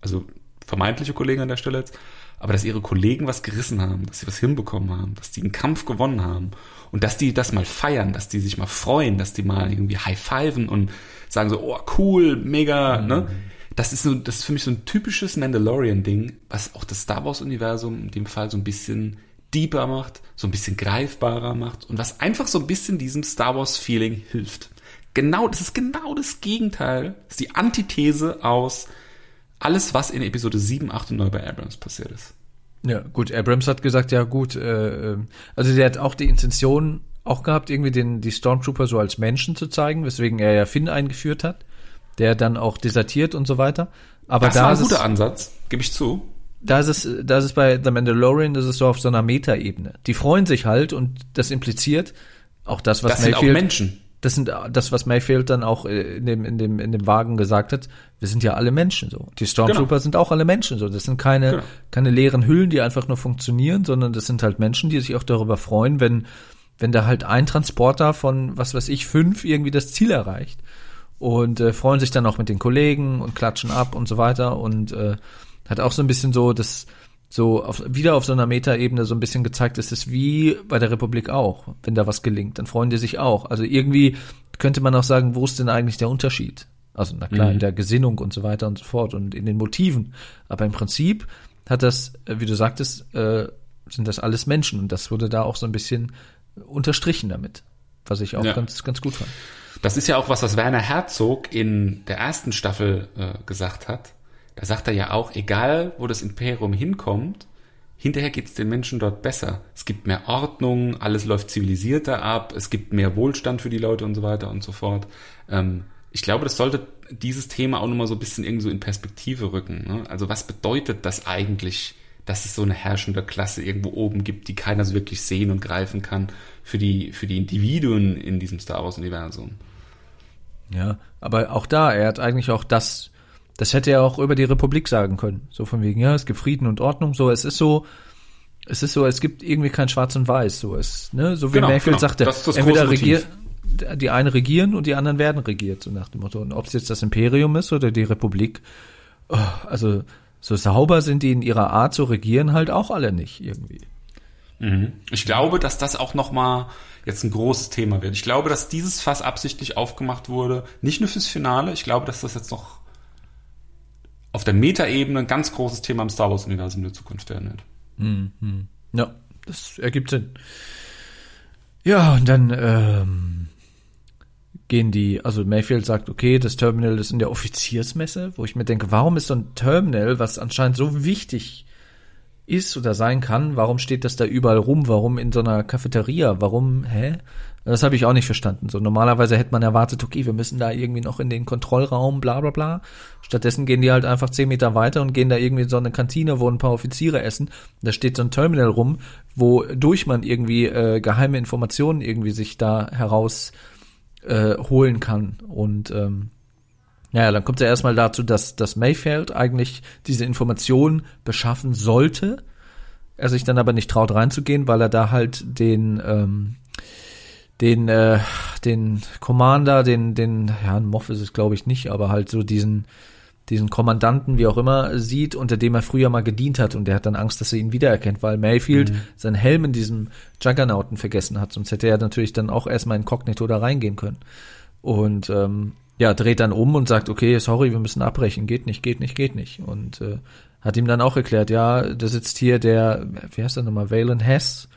also vermeintliche Kollegen an der Stelle jetzt, aber dass ihre Kollegen was gerissen haben, dass sie was hinbekommen haben, dass die einen Kampf gewonnen haben und dass die das mal feiern, dass die sich mal freuen, dass die mal irgendwie high-fiven und sagen so, oh cool, mega, ne? Das ist so, das ist für mich so ein typisches Mandalorian-Ding, was auch das Star Wars-Universum in dem Fall so ein bisschen deeper macht, so ein bisschen greifbarer macht und was einfach so ein bisschen diesem Star Wars-Feeling hilft. Genau, das ist genau das Gegenteil, das ist die Antithese aus alles, was in Episode 7, 8 und 9 bei Abrams passiert ist. Ja, gut, Abrams hat gesagt, ja gut, äh, äh, also der hat auch die Intention auch gehabt, irgendwie den, die Stormtrooper so als Menschen zu zeigen, weswegen er ja Finn eingeführt hat, der dann auch desertiert und so weiter. Aber Das da war ein ist, guter es, Ansatz, gebe ich zu. da ist es, da ist es bei The Mandalorian, das ist so auf so einer Metaebene. Die freuen sich halt und das impliziert auch das, was Das sind auch Mayfield, Menschen. Das sind das, was Mayfield dann auch äh, in dem, in dem, in dem Wagen gesagt hat. Wir sind ja alle Menschen so. Die Stormtrooper Genau. sind auch alle Menschen so. Das sind keine, Genau. keine leeren Hüllen, die einfach nur funktionieren, sondern das sind halt Menschen, die sich auch darüber freuen, wenn, wenn da halt ein Transporter von, was weiß ich, fünf irgendwie das Ziel erreicht. Und äh, freuen sich dann auch mit den Kollegen und klatschen ab und so weiter. Und äh, hat auch so ein bisschen so das, so auf, wieder auf so einer Metaebene so ein bisschen gezeigt, es ist wie bei der Republik auch. Wenn da was gelingt, dann freuen die sich auch. Also irgendwie könnte man auch sagen, wo ist denn eigentlich der Unterschied? Also na klar, in der Gesinnung und so weiter und so fort und in den Motiven. Aber im Prinzip hat das, äh, wie du sagtest, äh, sind das alles Menschen und das wurde da auch so ein bisschen unterstrichen damit, was ich auch Ja. ganz, ganz gut fand. Das ist ja auch was, was Werner Herzog in der ersten Staffel äh, gesagt hat. Da sagt er ja auch, egal wo das Imperium hinkommt, hinterher geht's den Menschen dort besser. Es gibt mehr Ordnung, alles läuft zivilisierter ab, es gibt mehr Wohlstand für die Leute und so weiter und so fort. Ähm, ich glaube, das sollte dieses Thema auch nochmal so ein bisschen irgendwie so in Perspektive rücken. Ne? Also was bedeutet das eigentlich, dass es so eine herrschende Klasse irgendwo oben gibt, die keiner so wirklich sehen und greifen kann für die, für die Individuen in diesem Star Wars-Universum? Ja, aber auch da, er hat eigentlich auch das, das hätte er auch über die Republik sagen können. So von wegen, ja, es gibt Frieden und Ordnung, so, es ist so, es ist so, es gibt irgendwie kein Schwarz und Weiß, so es, ne, so wie Genau, Mayfield genau. sagte, Das ist das entweder große regier, Motiv. die einen regieren und die anderen werden regiert, so nach dem Motto. Und ob es jetzt das Imperium ist oder die Republik, oh, also, so sauber sind die in ihrer Art zu regieren halt auch alle nicht irgendwie. Ich glaube, dass das auch nochmal jetzt ein großes Thema wird. Ich glaube, dass dieses Fass absichtlich aufgemacht wurde, nicht nur fürs Finale, ich glaube, dass das jetzt noch auf der Metaebene ein ganz großes Thema im Star Wars-Universum der Zukunft werden wird. Ja, das ergibt Sinn. Ja, und dann ähm, gehen die, also Mayfield sagt, okay, das Terminal ist in der Offiziersmesse, wo ich mir denke, warum ist so ein Terminal, was anscheinend so wichtig ist oder sein kann, warum steht das da überall rum? Warum in so einer Cafeteria? Warum, hä? Das habe ich auch nicht verstanden. So normalerweise hätte man erwartet, okay, wir müssen da irgendwie noch in den Kontrollraum, bla bla bla. Stattdessen gehen die halt einfach zehn Meter weiter und gehen da irgendwie in so eine Kantine, wo ein paar Offiziere essen. Da steht so ein Terminal rum, wodurch man irgendwie äh, geheime Informationen irgendwie sich da heraus äh, holen kann. Und ähm, ja, dann kommt es ja erstmal dazu, dass, dass Mayfield eigentlich diese Informationen beschaffen sollte. Er sich dann aber nicht traut reinzugehen, weil er da halt den, ähm, den, äh, den Commander, den, den, ja, ein Moff ist es glaube ich nicht, aber halt so diesen, diesen Kommandanten, wie auch immer, sieht, unter dem er früher mal gedient hat und der hat dann Angst, dass er ihn wiedererkennt, weil Mayfield seinen Helm in diesem Juggernauten vergessen hat, sonst hätte er natürlich dann auch erstmal inkognito da reingehen können. Und ähm, ja, dreht dann um und sagt, okay, sorry, wir müssen abbrechen, geht nicht, geht nicht, geht nicht. Und äh, hat ihm dann auch erklärt, ja, da sitzt hier der, wie heißt der nochmal, Valen Hess,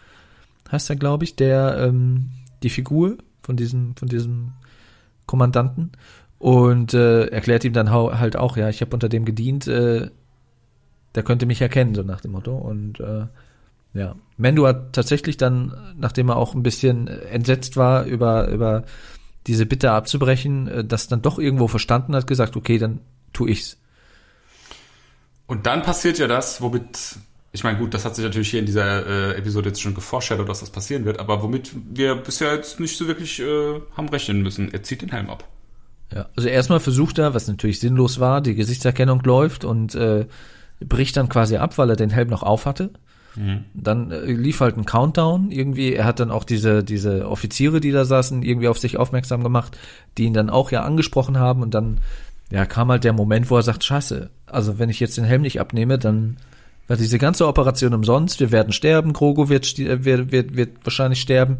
heißt er, glaube ich, der, ähm, die Figur von diesem, von diesem Kommandanten. Und äh, erklärt ihm dann halt auch, ja, ich habe unter dem gedient, äh, der könnte mich erkennen, so nach dem Motto. Und äh, Ja. Mendo hat tatsächlich dann, nachdem er auch ein bisschen entsetzt war über, über diese Bitte abzubrechen, äh, das dann doch irgendwo verstanden hat, gesagt, okay, dann tu ich's. Und dann passiert ja das, womit, ich meine, gut, das hat sich natürlich hier in dieser äh, Episode jetzt schon geforeshadowt, dass das passieren wird, aber womit wir bisher jetzt nicht so wirklich äh, haben rechnen müssen. Er zieht den Helm ab. Ja, also erstmal versucht er, was natürlich sinnlos war, die Gesichtserkennung läuft und äh, bricht dann quasi ab, weil er den Helm noch auf hatte. Mhm. Dann äh, lief halt ein Countdown irgendwie. Er hat dann auch diese, diese Offiziere, die da saßen, irgendwie auf sich aufmerksam gemacht, die ihn dann auch ja angesprochen haben und dann ja, kam halt der Moment, wo er sagt, scheiße, also wenn ich jetzt den Helm nicht abnehme, dann wird diese ganze Operation umsonst, wir werden sterben, Krogo wird, äh, wird, wird, wird wahrscheinlich sterben.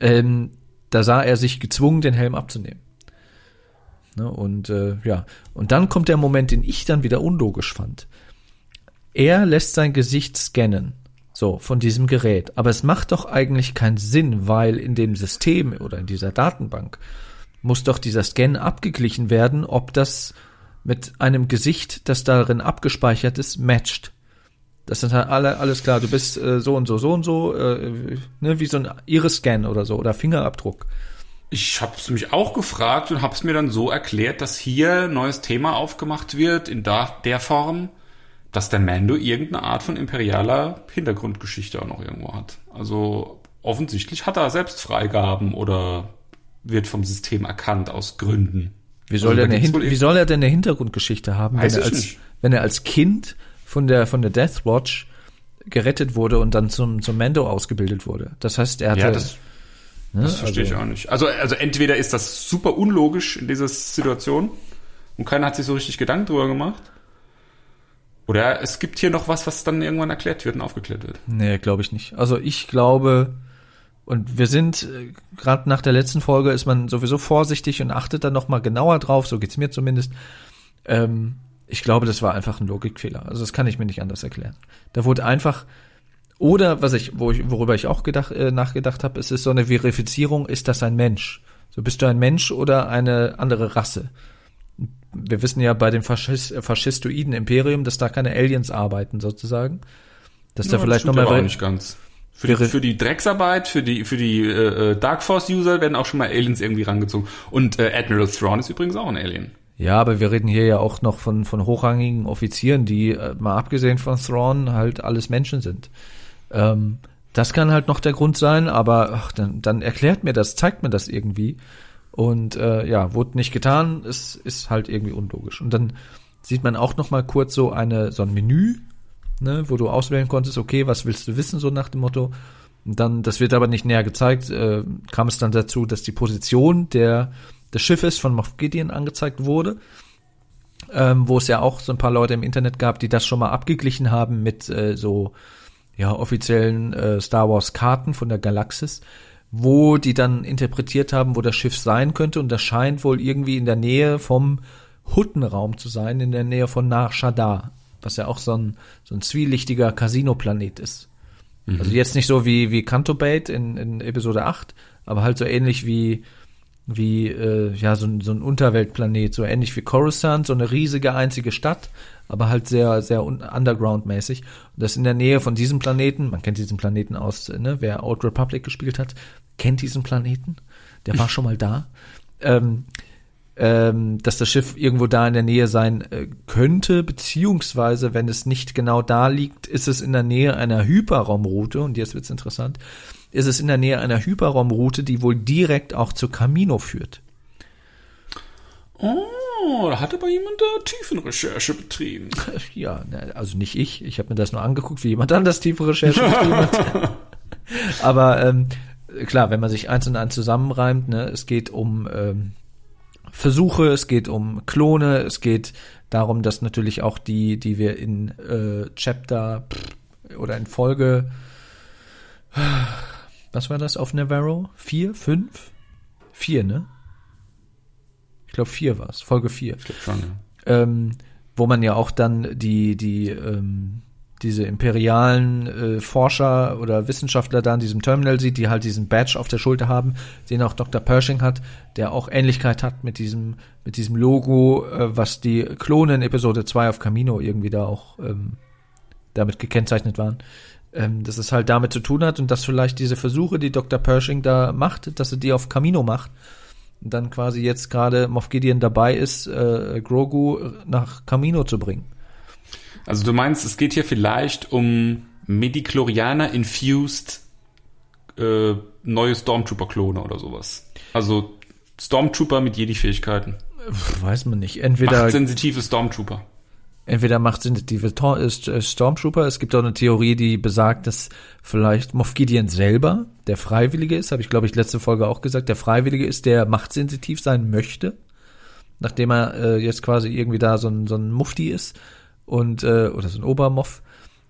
Ähm, da sah er sich gezwungen, den Helm abzunehmen. Ne, und äh, ja, und dann kommt der Moment, den ich dann wieder unlogisch fand. Er lässt sein Gesicht scannen, so von diesem Gerät, aber es macht doch eigentlich keinen Sinn, weil in dem System oder in dieser Datenbank muss doch dieser Scan abgeglichen werden, ob das mit einem Gesicht, das darin abgespeichert ist, matcht. Das sind halt alle, alles klar, du bist äh, so und so, so und so, äh, ne, wie so ein Iris-Scan oder so oder Fingerabdruck. Ich habe es mich auch gefragt und habe es mir dann so erklärt, dass hier neues Thema aufgemacht wird in da, der Form, dass der Mando irgendeine Art von imperialer Hintergrundgeschichte auch noch irgendwo hat. Also offensichtlich hat er selbst Freigaben oder wird vom System erkannt aus Gründen. Wie soll, also, er, eine, wie soll er denn eine Hintergrundgeschichte haben, wenn er, als, wenn er als Kind von der, von der Death Watch gerettet wurde und dann zum, zum Mando ausgebildet wurde? Das heißt, er hatte. Ja, das, ne, das verstehe also, ich auch nicht. Also, also entweder ist das super unlogisch in dieser Situation und keiner hat sich so richtig Gedanken drüber gemacht. Oder es gibt hier noch was, was dann irgendwann erklärt wird und aufgeklärt wird. Nee, glaube ich nicht. Also ich glaube, und wir sind, äh, gerade nach der letzten Folge ist man sowieso vorsichtig und achtet dann nochmal genauer drauf, so geht's mir zumindest. Ähm, ich glaube, das war einfach ein Logikfehler. Also das kann ich mir nicht anders erklären. Da wurde einfach, oder was ich, wo ich worüber ich auch gedacht, äh, nachgedacht habe, es ist so eine Verifizierung, ist das ein Mensch? So bist du ein Mensch oder eine andere Rasse? Wir wissen ja bei dem Faschist, äh, faschistoiden Imperium, dass da keine Aliens arbeiten sozusagen. Dass ja, da vielleicht nochmal nicht ganz. Für die, für die Drecksarbeit, für die, für die äh, äh, Dark Force-User werden auch schon mal Aliens irgendwie rangezogen. Und äh, Admiral Thrawn ist übrigens auch ein Alien. Ja, aber wir reden hier ja auch noch von, von hochrangigen Offizieren, die, äh, mal abgesehen von Thrawn, halt alles Menschen sind. Ähm, das kann halt noch der Grund sein, aber ach, dann, dann erklärt mir das, zeigt mir das irgendwie. Und äh, ja, wurde nicht getan, es ist halt irgendwie unlogisch. Und dann sieht man auch noch mal kurz so eine so ein Menü ne, wo du auswählen konntest, okay, was willst du wissen, so nach dem Motto. Und dann, das wird aber nicht näher gezeigt, äh, kam es dann dazu, dass die Position der, des Schiffes von Moff Gideon angezeigt wurde. Ähm, wo es ja auch so ein paar Leute im Internet gab, die das schon mal abgeglichen haben mit äh, so ja offiziellen äh, Star Wars Karten von der Galaxis, wo die dann interpretiert haben, wo das Schiff sein könnte und das scheint wohl irgendwie in der Nähe vom Huttenraum zu sein, in der Nähe von Nar Shaddaa was ja auch so ein, so ein zwielichtiger Casino-Planet ist. Mhm. Also jetzt nicht so wie, wie Canto Bait in, in Episode 8, aber halt so ähnlich wie, wie äh, ja, so ein, so ein Unterweltplanet, so ähnlich wie Coruscant, so eine riesige einzige Stadt, aber halt sehr, sehr underground-mäßig. Und das in der Nähe von diesem Planeten, man kennt diesen Planeten aus, ne, wer Old Republic gespielt hat, kennt diesen Planeten, der war schon mal da. Ähm, ähm, dass das Schiff irgendwo da in der Nähe sein äh, könnte, beziehungsweise wenn es nicht genau da liegt, ist es in der Nähe einer Hyperraumroute, und jetzt wird's interessant, ist es in der Nähe einer Hyperraumroute, die wohl direkt auch zu Camino führt. Oh, da hat aber jemand da Tiefenrecherche betrieben. Ja, also nicht ich. Ich habe mir das nur angeguckt, wie jemand anders tiefe Recherche betrieben hat. aber ähm, klar, wenn man sich eins und eins zusammenreimt, ne, es geht um ähm, Versuche, es geht um Klone, es geht darum, dass natürlich auch die, die wir in äh, Chapter oder in Folge, was war das auf Navarro? Vier, fünf? Vier, ne? Ich glaube vier war es, Folge vier. Ich glaube schon, ja. Ähm, wo man ja auch dann die, die, ähm, diese imperialen äh, Forscher oder Wissenschaftler da in diesem Terminal sieht, die halt diesen Badge auf der Schulter haben, den auch Dr. Pershing hat, der auch Ähnlichkeit hat mit diesem, mit diesem Logo, äh, was die Klone in Episode 2 auf Camino irgendwie da auch ähm, damit gekennzeichnet waren. ähm, dass es halt damit zu tun hat und dass vielleicht diese Versuche, die Dr. Pershing da macht, dass er die auf Camino macht dann quasi jetzt gerade Moff Gideon dabei ist, äh, Grogu nach Camino zu bringen. Also du meinst, es geht hier vielleicht um Medichlorianer-infused äh, neue Stormtrooper-Klone oder sowas. Also Stormtrooper mit Jedi-Fähigkeiten. Weiß man nicht. Entweder Machtsensitive Stormtrooper. entweder macht sensitive ist, äh, Stormtrooper. Es gibt auch eine Theorie, die besagt, dass vielleicht Moff Gideon selber der Freiwillige ist, habe ich glaube ich letzte Folge auch gesagt, der Freiwillige ist, der machtsensitiv sein möchte, nachdem er äh, jetzt quasi irgendwie da so ein, so ein Mufti ist und äh, oder so ein Obermoff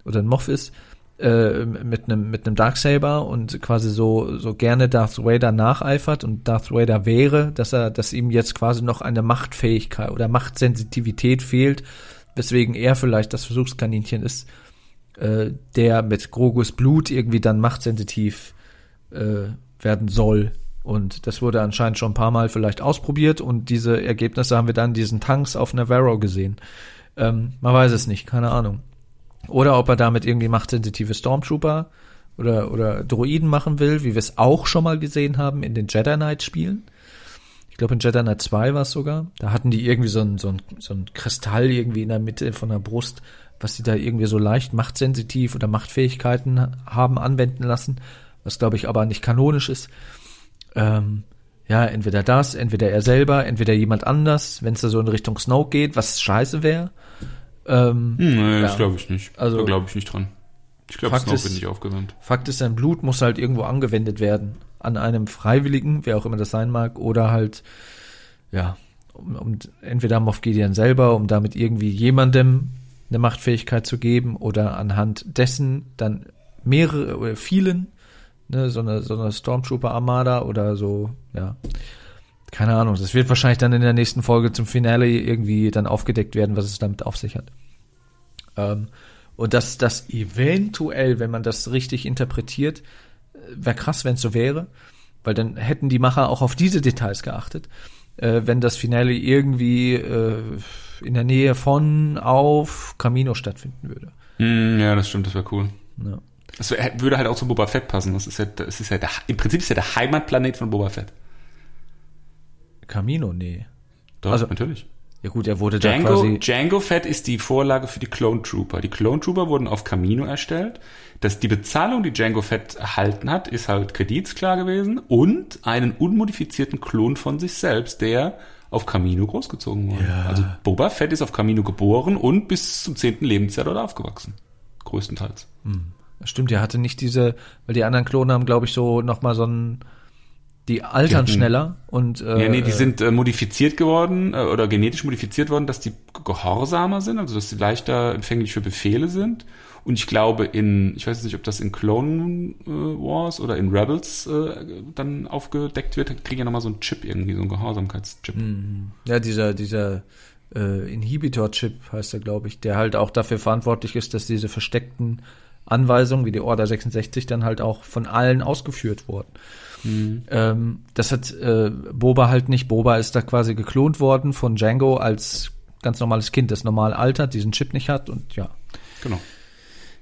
oder ein Moff ist äh, mit einem mit einem Darksaber und quasi so so gerne Darth Vader nacheifert und Darth Vader wäre, dass er dass ihm jetzt quasi noch eine Machtfähigkeit oder Machtsensitivität fehlt, weswegen er vielleicht das Versuchskaninchen ist, äh, der mit Grogus Blut irgendwie dann machtsensitiv äh, werden soll. Und das wurde anscheinend schon ein paar Mal vielleicht ausprobiert und diese Ergebnisse haben wir dann diesen Tanks auf Navarro gesehen. Ähm, man weiß es nicht, keine Ahnung. Oder ob er damit irgendwie machtsensitive Stormtrooper oder, oder Droiden machen will, wie wir es auch schon mal gesehen haben in den Jedi Knight Spielen. Ich glaube in Jedi Knight 2 war es sogar. Da hatten die irgendwie so ein, so, ein, so ein Kristall irgendwie in der Mitte von der Brust, was die da irgendwie so leicht machtsensitiv oder Machtfähigkeiten haben anwenden lassen, was glaube ich aber nicht kanonisch ist. Ähm, ja, entweder das, entweder er selber, entweder jemand anders, wenn es da so in Richtung Snoke geht, was scheiße wäre. Ähm, Hm, nee, Ja. das glaube ich nicht. Also- da glaube ich nicht dran. Ich glaube, Snoke ist- nicht aufgewärmt. Fakt ist, sein Blut muss halt irgendwo angewendet werden. An einem Freiwilligen, wer auch immer das sein mag, oder halt, ja, um, um entweder Moff Gideon selber, um damit irgendwie jemandem eine Machtfähigkeit zu geben, oder anhand dessen dann mehrere oder vielen, ne, so eine, so eine Stormtrooper-Armada oder so, ja. Keine Ahnung, das wird wahrscheinlich dann in der nächsten Folge zum Finale irgendwie dann aufgedeckt werden, was es damit auf sich hat. Ähm, und dass das eventuell, wenn man das richtig interpretiert, wäre krass, wenn es so wäre, weil dann hätten die Macher auch auf diese Details geachtet. Äh, wenn das Finale irgendwie äh, in der Nähe von auf Camino stattfinden würde. Hm, ja, das stimmt, das wäre cool. Ja. Das würde halt auch zu Boba Fett passen. Das ist ja, das ist ja der, im Prinzip ist ja der Heimatplanet von Boba Fett. Camino, nee. Doch, Also- natürlich. Ja gut, er wurde da Django, quasi. Django Fett ist die Vorlage für die Clone Trooper. Die Clone Trooper wurden auf Camino erstellt. Dass die Bezahlung, die Django Fett erhalten hat, ist halt kreditsklar gewesen und einen unmodifizierten Klon von sich selbst, der auf Camino großgezogen wurde. Ja. Also Boba Fett ist auf Camino geboren und bis zum zehnten Lebensjahr dort aufgewachsen. Größtenteils. Stimmt, er hatte nicht diese, weil die anderen Klone haben, glaube ich, so nochmal so ein. Die altern Die hatten- schneller und äh, Ja, nee, die sind äh, modifiziert geworden äh, oder genetisch modifiziert worden, dass die gehorsamer sind, also dass sie leichter empfänglich für Befehle sind. Und ich glaube in, ich weiß nicht, ob das in Clone äh, Wars oder in Rebels äh, dann aufgedeckt wird, kriegen ja nochmal so einen Chip irgendwie, so einen Gehorsamkeitschip. Ja, dieser, dieser äh, Inhibitor-Chip heißt er, glaube ich, der halt auch dafür verantwortlich ist, dass diese versteckten Anweisungen wie die Order 66 dann halt auch von allen ausgeführt wurden. Ähm, das hat äh, Boba halt nicht. Boba ist da quasi geklont worden von Django als ganz normales Kind, das normal altert, diesen Chip nicht hat und ja. Genau.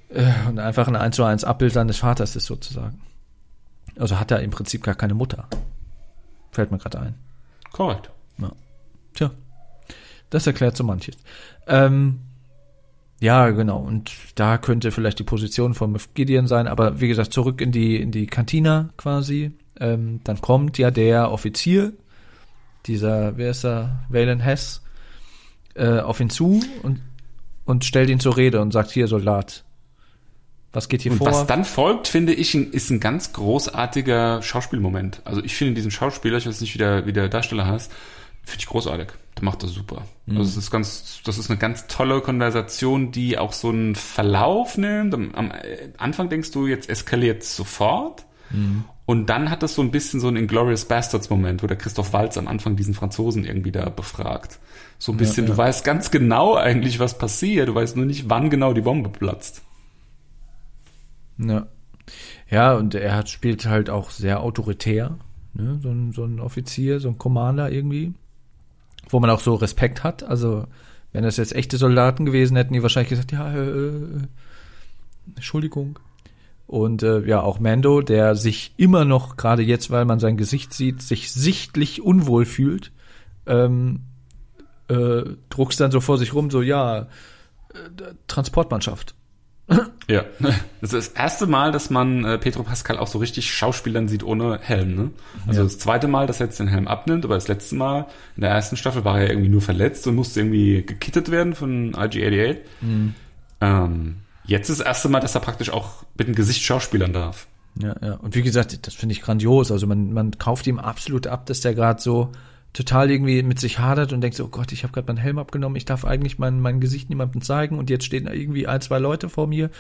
Äh, und einfach ein 1 zu 1 Abbild seines Vaters ist sozusagen. Also hat er im Prinzip gar keine Mutter. Fällt mir gerade ein. Korrekt. Tja, das erklärt so manches. Ähm, ja, genau. Und da könnte vielleicht die Position von Gideon sein, aber wie gesagt, zurück in die, in die Kantina quasi. Ähm, dann kommt ja der Offizier, dieser, wer ist er, Valen Hess, äh, auf ihn zu und, und stellt ihn zur Rede und sagt, hier, Soldat, was geht hier Und vor? was dann folgt, finde ich, ist ein ganz großartiger Schauspielmoment. Also ich finde diesen Schauspieler, ich weiß nicht, wie der, wie der Darsteller heißt, finde ich großartig. Der macht das super. Also es ist ganz, das ist eine ganz tolle Konversation, die auch so einen Verlauf nimmt. Am, am Anfang denkst du, jetzt eskaliert sofort. Und dann hat das so ein bisschen so einen Inglourious Bastards Moment, wo der Christoph Waltz am Anfang diesen Franzosen irgendwie da befragt. So ein bisschen, ja. du weißt ganz genau eigentlich, was passiert. Du weißt nur nicht, wann genau die Bombe platzt. Ja. Ja, und er hat, spielt halt auch sehr autoritär, ne? so, ein, so ein Offizier, so ein Commander irgendwie, wo man auch so Respekt hat. Also, wenn das jetzt echte Soldaten gewesen hätten, die wahrscheinlich gesagt, ja, äh, äh, Entschuldigung. Und äh, ja, auch Mando, der sich immer noch, gerade jetzt, weil man sein Gesicht sieht, sich sichtlich unwohl fühlt, ähm, äh, druckst dann so vor sich rum, so ja, äh, Transportmannschaft. Ja, das ist das erste Mal, dass man äh, Pedro Pascal auch so richtig Schauspielern sieht ohne Helm. Ne? Also Ja. das zweite Mal, dass er jetzt den Helm abnimmt, aber das letzte Mal in der ersten Staffel war er irgendwie nur verletzt und musste irgendwie gekittet werden von IG-88. Ähm, jetzt ist das erste Mal, dass er praktisch auch mit dem Gesicht schauspielern darf. Ja, ja. Und wie gesagt, das finde ich grandios. Also man, man kauft ihm absolut ab, dass der gerade so total irgendwie mit sich hadert und denkt so, oh Gott, ich habe gerade meinen Helm abgenommen, ich darf eigentlich mein, mein Gesicht niemandem zeigen und jetzt stehen da irgendwie ein, zwei Leute vor mir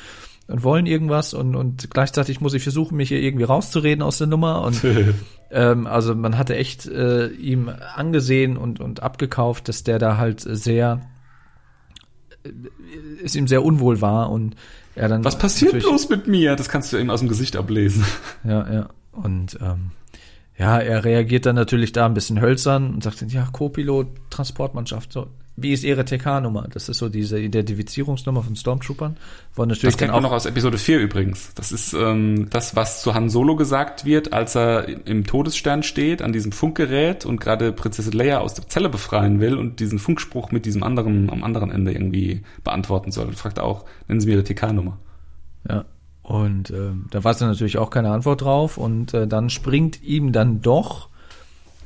und wollen irgendwas und, und gleichzeitig muss ich versuchen, mich hier irgendwie rauszureden aus der Nummer und ähm, also man hatte echt äh, ihm angesehen und, und abgekauft, dass der da halt sehr es ihm sehr unwohl war und er dann Was passiert bloß mit mir? Das kannst du eben aus dem Gesicht ablesen. ja, ja. Und ähm, ja, er reagiert dann natürlich da ein bisschen hölzern und sagt dann, ja, Co-Pilot, Transportmannschaft, so. Wie ist Ihre TK-Nummer? Das ist so diese Identifizierungsnummer von Stormtroopern. Wo natürlich Das kennt man auch, noch aus Episode 4 übrigens. Das ist ähm, das, was zu Han Solo gesagt wird, als er im Todesstern steht, an diesem Funkgerät und gerade Prinzessin Leia aus der Zelle befreien will und diesen Funkspruch mit diesem anderen am anderen Ende irgendwie beantworten soll. Und fragt auch, nennen Sie mir Ihre TK-Nummer. ja. Und ähm, da war es natürlich auch keine Antwort drauf. Und äh, dann springt ihm dann doch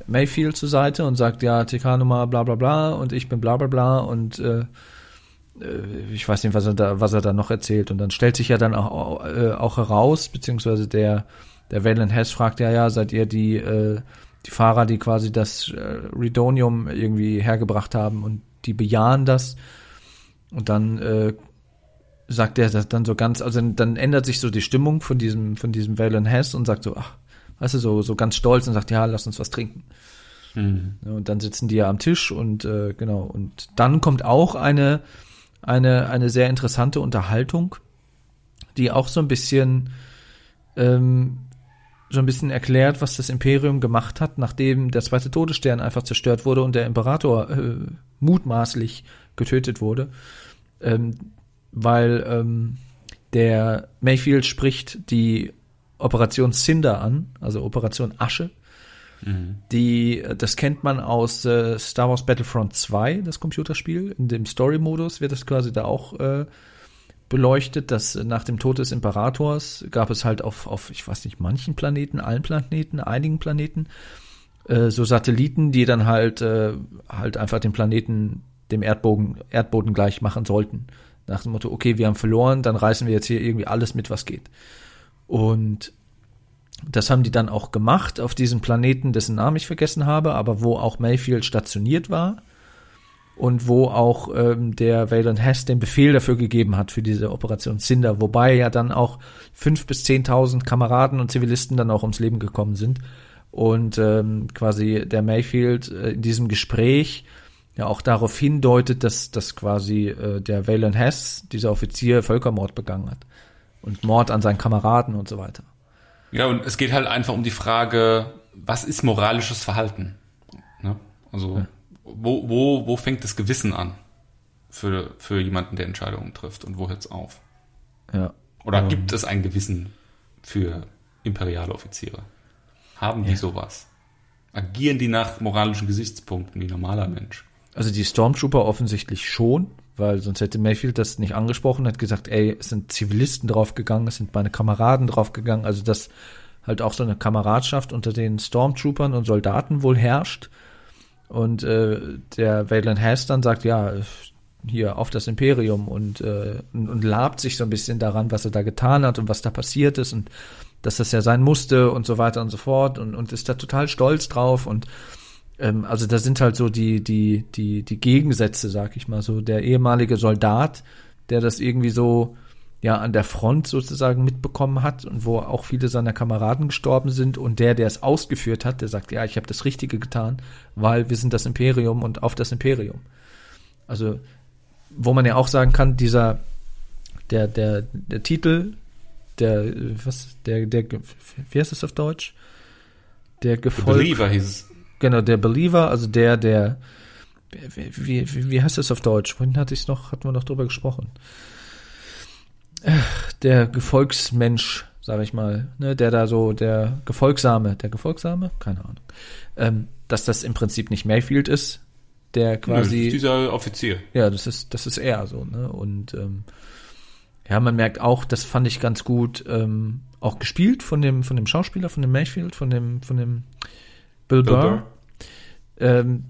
Mayfield zur Seite und sagt, ja, TK-Nummer bla bla bla und ich bin bla bla bla und äh, äh, ich weiß nicht, was er da, was er da noch erzählt. Und dann stellt sich ja dann auch, äh, auch heraus, beziehungsweise der, der Valen Hess fragt ja, ja, seid ihr die, äh, die Fahrer, die quasi das äh, Redonium irgendwie hergebracht haben und die bejahen das. Und dann äh, sagt er das dann so ganz, also dann ändert sich so die Stimmung von diesem, von diesem Valen Hess und sagt so, ach, weißt du, so, so ganz stolz und sagt, ja, lass uns was trinken. Ja, Und dann sitzen die ja am Tisch und äh, genau. Und dann kommt auch eine, eine, eine sehr interessante Unterhaltung, die auch so ein bisschen ähm, so ein bisschen erklärt, was das Imperium gemacht hat, nachdem der zweite Todesstern einfach zerstört wurde und der Imperator äh, mutmaßlich getötet wurde. Ähm, weil ähm, der Mayfield spricht die Operation Cinder an, also Operation Asche. Die, äh, das kennt man aus äh, Star Wars Battlefront 2, das Computerspiel. In dem Story-Modus wird das quasi da auch äh, beleuchtet, dass nach dem Tod des Imperators gab es halt auf, auf, ich weiß nicht, manchen Planeten, allen Planeten, einigen Planeten, äh, so Satelliten, die dann halt, äh, halt einfach den Planeten dem Erdboden, Erdboden gleich machen sollten. Nach dem Motto, okay, wir haben verloren, dann reißen wir jetzt hier irgendwie alles mit, was geht. Und das haben die dann auch gemacht auf diesem Planeten, dessen Namen ich vergessen habe, aber wo auch Mayfield stationiert war und wo auch ähm, der Valen Hess den Befehl dafür gegeben hat für diese Operation Cinder, wobei ja dann auch fünf bis zehntausend Kameraden und Zivilisten dann auch ums Leben gekommen sind und ähm, quasi der Mayfield äh, in diesem Gespräch ja auch darauf hindeutet, dass, dass quasi äh, der Valen Hess, dieser Offizier, Völkermord begangen hat und Mord an seinen Kameraden und so weiter. Ja, und es geht halt einfach um die Frage, was ist moralisches Verhalten? Ne? Also, wo, wo, wo fängt das Gewissen an für, für jemanden, der Entscheidungen trifft und wo hört's auf? Ja. Oder Ähm. gibt es ein Gewissen für imperiale Offiziere? Haben die Ja. sowas? Agieren die nach moralischen Gesichtspunkten wie normaler Mensch? Also die Stormtrooper offensichtlich schon, weil sonst hätte Mayfield das nicht angesprochen, hat gesagt, ey, es sind Zivilisten draufgegangen, es sind meine Kameraden draufgegangen, also dass halt auch so eine Kameradschaft unter den Stormtroopern und Soldaten wohl herrscht. Und äh, der Valen Hess dann sagt, ja, hier auf das Imperium und, äh, und, und labt sich so ein bisschen daran, was er da getan hat und was da passiert ist und dass das ja sein musste und so weiter und so fort und, und ist da total stolz drauf und ähm, also da sind halt so die, die, die, die Gegensätze, sag ich mal, so der ehemalige Soldat, der das irgendwie so ja an der Front sozusagen mitbekommen hat und wo auch viele seiner Kameraden gestorben sind und der, der es ausgeführt hat, der sagt, ja, ich habe das Richtige getan, weil wir sind das Imperium und auf das Imperium. Also wo man ja auch sagen kann, dieser der der der Titel der was der der wie heißt es auf Deutsch? Der Gefolg Believer hieß es. Genau, der Believer, also der, der, wie, wie, wie heißt das auf Deutsch? Vorhin hatte ich noch, hatten wir noch drüber gesprochen. Der Gefolgsmensch sage ich mal, ne, der da so der Gefolgsame, der Gefolgsame, keine Ahnung, ähm, dass das im Prinzip nicht Mayfield ist, der quasi Nö, das ist dieser Offizier. ja, das ist, das ist er so, ne? Und ähm, ja, man merkt auch, das fand ich ganz gut, ähm, auch gespielt von dem, von dem Schauspieler, von dem Mayfield, von dem, von dem Bill, Bill Burr. Burr. Ähm,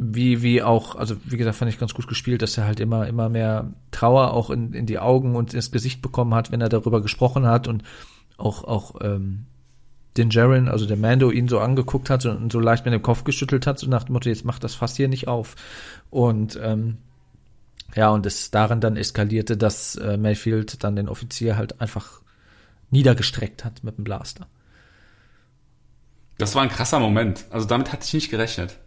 wie, wie auch, also wie gesagt, fand ich ganz gut gespielt, dass er halt immer, immer mehr Trauer auch in, in die Augen und ins Gesicht bekommen hat, wenn er darüber gesprochen hat und auch, auch ähm, den Jaren, also der Mando, ihn so angeguckt hat und so leicht mit dem Kopf geschüttelt hat, so nach dem Motto, jetzt macht das fast hier nicht auf. Und ähm, ja, und es darin dann eskalierte, dass äh, Mayfield dann den Offizier halt einfach niedergestreckt hat mit dem Blaster. Das war ein krasser Moment. Also damit hatte ich nicht gerechnet.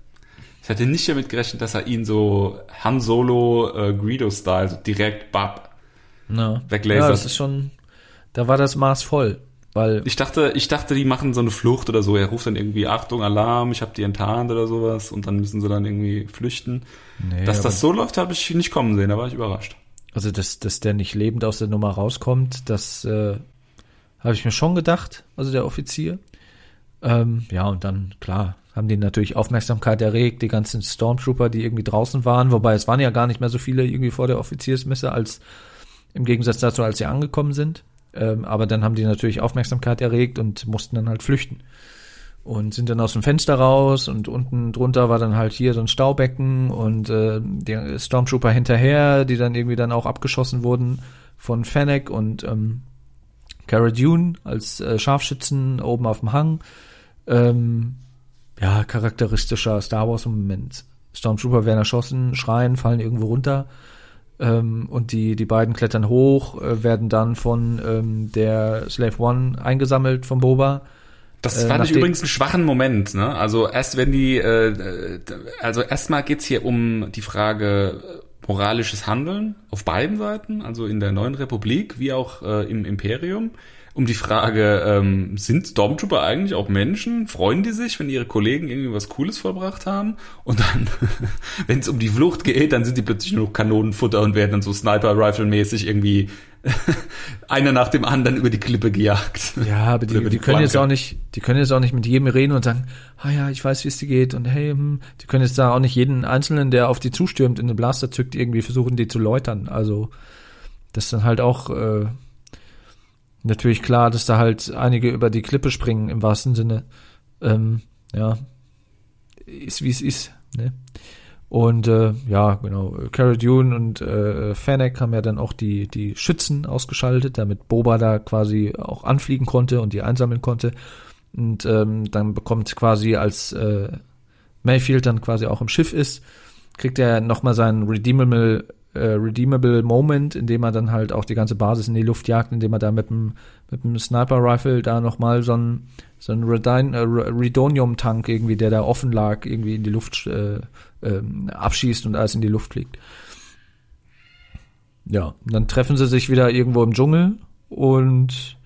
Ich hatte nicht damit gerechnet, dass er ihn so Han Solo äh, Greedo-Style so direkt bab. Ja. Weglasert. ja, das ist schon, da war das Maß voll, weil Ich dachte, ich dachte, die machen so eine Flucht oder so. Er ruft dann irgendwie Achtung, Alarm, ich habe die enttarnt oder sowas und dann müssen sie dann irgendwie flüchten. nee, Dass das so läuft, habe ich nicht kommen sehen. Da war ich überrascht. Also, dass, dass der nicht lebend aus der Nummer rauskommt, das äh, habe ich mir schon gedacht, also der Offizier. Ähm, ja, und dann, klar, haben die natürlich Aufmerksamkeit erregt, die ganzen Stormtrooper, die irgendwie draußen waren, wobei es waren ja gar nicht mehr so viele irgendwie vor der Offiziersmesse, als im Gegensatz dazu, als sie angekommen sind. Ähm, aber dann haben die natürlich Aufmerksamkeit erregt und mussten dann halt flüchten. Und sind dann aus dem Fenster raus und unten drunter war dann halt hier so ein Staubecken und äh, die Stormtrooper hinterher, die dann irgendwie dann auch abgeschossen wurden von Fennec und ähm, Cara Dune als äh, Scharfschützen oben auf dem Hang. Ähm, ja, charakteristischer Star Wars Moment. Stormtrooper werden erschossen, schreien, fallen irgendwo runter. Ähm, und die, die beiden klettern hoch, äh, werden dann von ähm, der Slave One eingesammelt von Boba. Das Äh, fand ich übrigens einen schwachen Moment. Ne? Also erst wenn die, äh, also erstmal geht's hier um die Frage äh, moralisches Handeln auf beiden Seiten, also in der neuen Republik wie auch äh, im Imperium. Um die Frage, ähm, sind Stormtrooper eigentlich auch Menschen? Freuen die sich, wenn ihre Kollegen irgendwie was Cooles vollbracht haben? Und dann, wenn es um die Flucht geht, dann sind die plötzlich nur noch Kanonenfutter und werden dann so Sniper-Rifle-mäßig irgendwie einer nach dem anderen über die Klippe gejagt. Ja, aber die, die die können jetzt auch nicht, die können jetzt auch nicht mit jedem reden und sagen, ah ja, ich weiß, wie es dir geht und hey, hm, die können jetzt da auch nicht jeden Einzelnen, der auf die zustürmt, in den Blaster zückt, irgendwie versuchen, die zu läutern. Also, das ist dann halt auch äh, natürlich klar, dass da halt einige über die Klippe springen, im wahrsten Sinne. Ähm, ja, ist wie es ist, ne? Und äh, ja, genau, Cara Dune und äh, Fennec haben ja dann auch die, die Schützen ausgeschaltet, damit Boba da quasi auch anfliegen konnte und die einsammeln konnte. Und ähm, dann bekommt quasi, als äh, Mayfield dann quasi auch im Schiff ist, kriegt er nochmal seinen Redeemable, äh, Redeemable Moment, indem er dann halt auch die ganze Basis in die Luft jagt, indem er da mit dem, mit Sniper-Rifle da nochmal so ein so ein Redin, äh, Redonium-Tank irgendwie, der da offen lag, irgendwie in die Luft äh, ähm, abschießt und alles in die Luft fliegt. Ja, dann treffen sie sich wieder irgendwo im Dschungel und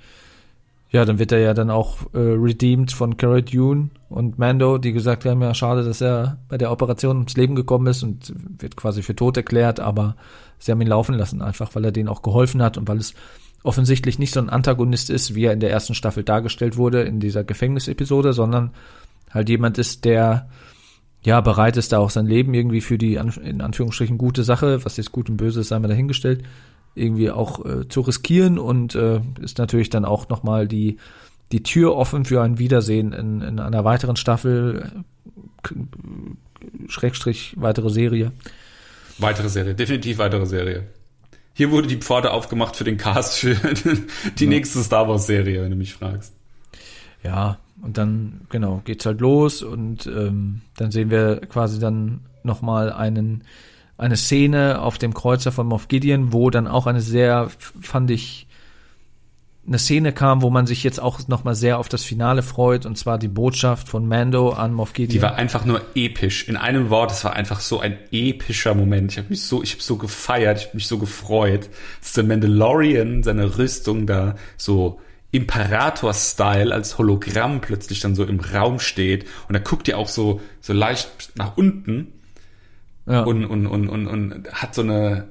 ja, dann wird er ja dann auch äh, redeemed von Cara Dune und Mando, die gesagt haben, ja, schade, dass er bei der Operation ums Leben gekommen ist und wird quasi für tot erklärt, aber sie haben ihn laufen lassen, einfach weil er denen auch geholfen hat und weil es offensichtlich nicht so ein Antagonist ist, wie er in der ersten Staffel dargestellt wurde, in dieser Gefängnisepisode, sondern halt jemand ist, der ja bereit ist, da auch sein Leben irgendwie für die in Anführungsstrichen gute Sache, was jetzt gut und böse ist, sei mal dahingestellt, irgendwie auch äh, zu riskieren und äh, ist natürlich dann auch nochmal die, die Tür offen für ein Wiedersehen in, in einer weiteren Staffel, äh, Schrägstrich weitere Serie. Weitere Serie, definitiv weitere Serie. Hier wurde die Pforte aufgemacht für den Cast für die nächste Star Wars Serie, wenn du mich fragst. Ja, und dann, genau, geht's halt los und ähm, dann sehen wir quasi dann nochmal einen, eine Szene auf dem Kreuzer von Moff Gideon, wo dann auch eine sehr, fand ich, eine Szene kam, wo man sich jetzt auch nochmal sehr auf das Finale freut, und zwar die Botschaft von Mando an Moff Gideon. Die war einfach nur episch. In einem Wort, es war einfach so ein epischer Moment. Ich habe mich so, ich habe so gefeiert, ich habe mich so gefreut, dass der Mandalorian seine Rüstung da so Imperator-Style als Hologramm plötzlich dann so im Raum steht und er guckt ja auch so so leicht nach unten ja. und, und, und, und, und hat so eine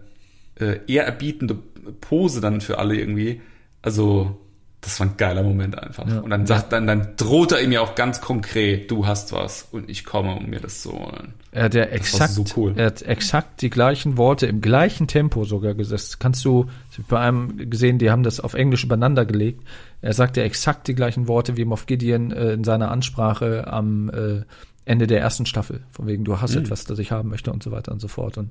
äh, ehrerbietende Pose dann für alle irgendwie. Also Das war ein geiler Moment einfach. Ja. Und dann sagt, dann, dann droht er ihm ja auch ganz konkret, du hast was und ich komme, um mir das zu holen. Er hat ja exakt, so cool. er hat exakt die gleichen Worte im gleichen Tempo sogar gesetzt. Kannst du, bei einem gesehen, die haben das auf Englisch übereinander gelegt. Er sagt ja exakt die gleichen Worte wie Moff Gideon äh, in seiner Ansprache am äh, Ende der ersten Staffel. Von wegen, du hast Mhm. etwas, das ich haben möchte und so weiter und so fort. Und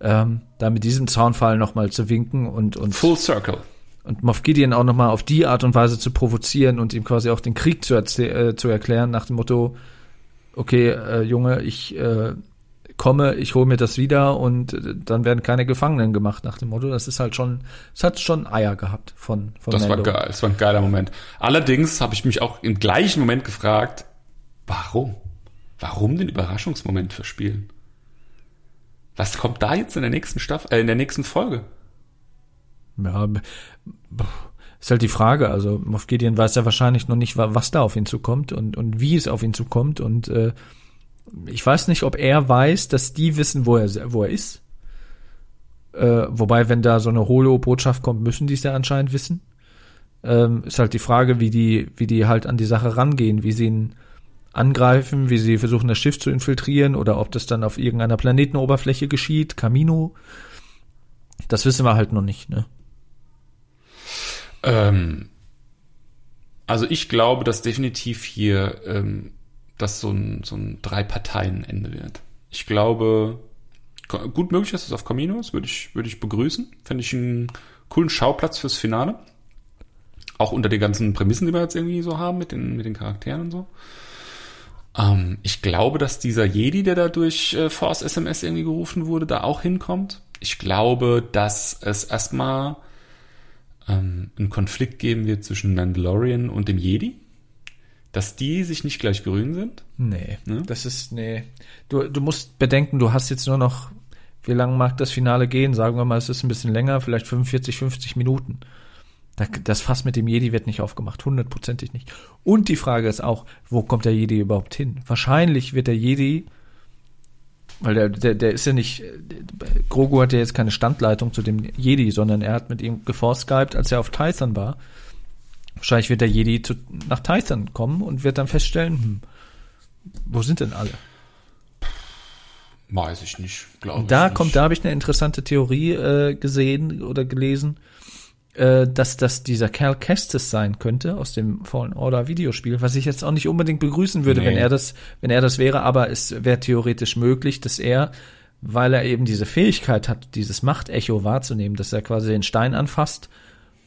ähm, da mit diesem Zaunfall nochmal zu winken und, und Full Circle. und Moff Gideon auch nochmal auf die Art und Weise zu provozieren und ihm quasi auch den Krieg zu, äh, zu erklären nach dem Motto, okay, äh, Junge, ich äh, komme, ich hole mir das wieder und äh, dann werden keine Gefangenen gemacht nach dem Motto. Das ist halt schon, es hat schon Eier gehabt von, von Das war Mando. geil, das war ein geiler Moment. Allerdings habe ich mich auch im gleichen Moment gefragt, warum? Warum den Überraschungsmoment verspielen? Was kommt da jetzt in der nächsten Staffel, äh, in der nächsten Folge? Ja, ist halt die Frage. Also Moff Gideon weiß ja wahrscheinlich noch nicht, wa- was da auf ihn zukommt und, und wie es auf ihn zukommt. Und äh, ich weiß nicht, ob er weiß, dass die wissen, wo er, wo er ist. Äh, wobei, wenn da so eine Holo-Botschaft kommt, müssen die es ja anscheinend wissen. Ähm, ist halt die Frage, wie die, wie die halt an die Sache rangehen, wie sie ihn angreifen, wie sie versuchen, das Schiff zu infiltrieren oder ob das dann auf irgendeiner Planetenoberfläche geschieht, Camino. Das wissen wir halt noch nicht, ne? Ähm, also ich glaube, dass definitiv hier ähm, das so ein, so ein Drei-Parteien-Ende wird. Ich glaube, gut möglich, dass es auf Camino ist, würde ich, würde ich begrüßen. Fände ich einen coolen Schauplatz fürs Finale. Auch unter den ganzen Prämissen, die wir jetzt irgendwie so haben mit den, mit den Charakteren und so. Ähm, ich glaube, dass dieser Jedi, der da durch äh, Force SMS irgendwie gerufen wurde, da auch hinkommt. Ich glaube, dass es erstmal ähm, einen Konflikt geben wird zwischen Mandalorian und dem Jedi. Dass die sich nicht gleich grün sind. Nee, Ne? das ist, nee. Du, du musst bedenken, du hast jetzt nur noch, wie lange mag das Finale gehen? Sagen wir mal, es ist ein bisschen länger, vielleicht 45, 50 Minuten. Da- Das Fass mit dem Jedi wird nicht aufgemacht, hundertprozentig nicht. Und die Frage ist auch, wo kommt der Jedi überhaupt hin? Wahrscheinlich wird der Jedi, weil der, der, der ist ja nicht, Grogu hat ja jetzt keine Standleitung zu dem Jedi, sondern er hat mit ihm geforskypt, als er auf Tython war. Wahrscheinlich wird der Jedi zu, nach Tython kommen und wird dann feststellen, hm, wo sind denn alle? Weiß ich nicht, glaube ich. Und da nicht. kommt, da habe ich eine interessante Theorie äh, gesehen oder gelesen, äh, dass das dieser Cal Kestis sein könnte aus dem Fallen Order Videospiel, was ich jetzt auch nicht unbedingt begrüßen würde, Nee. wenn er das, wenn er das wäre, aber es wäre theoretisch möglich, dass er, weil er eben diese Fähigkeit hat, dieses Machtecho wahrzunehmen, dass er quasi den Stein anfasst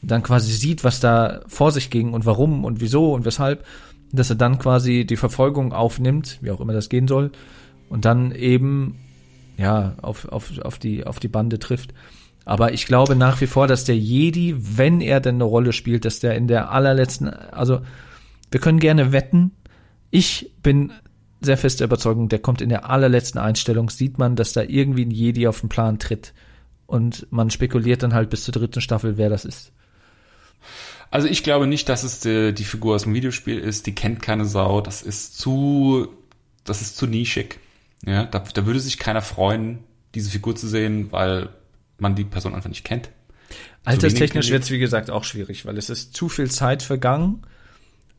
und dann quasi sieht, was da vor sich ging und warum und wieso und weshalb, dass er dann quasi die Verfolgung aufnimmt, wie auch immer das gehen soll, und dann eben ja auf, auf, auf, die, auf die Bande trifft. Aber ich glaube nach wie vor, dass der Jedi, wenn er denn eine Rolle spielt, dass der in der allerletzten, also wir können gerne wetten. Ich bin sehr fest der Überzeugung, der kommt in der allerletzten Einstellung, sieht man, dass da irgendwie ein Jedi auf den Plan tritt. Und man spekuliert dann halt bis zur dritten Staffel, wer das ist. Also ich glaube nicht, dass es die, die Figur aus dem Videospiel ist. Die kennt keine Sau. Das ist zu, das ist zu nischig. Ja, da, da würde sich keiner freuen, diese Figur zu sehen, weil man die Person einfach nicht kennt. Alterstechnisch wird es, wie gesagt, auch schwierig, weil es ist zu viel Zeit vergangen,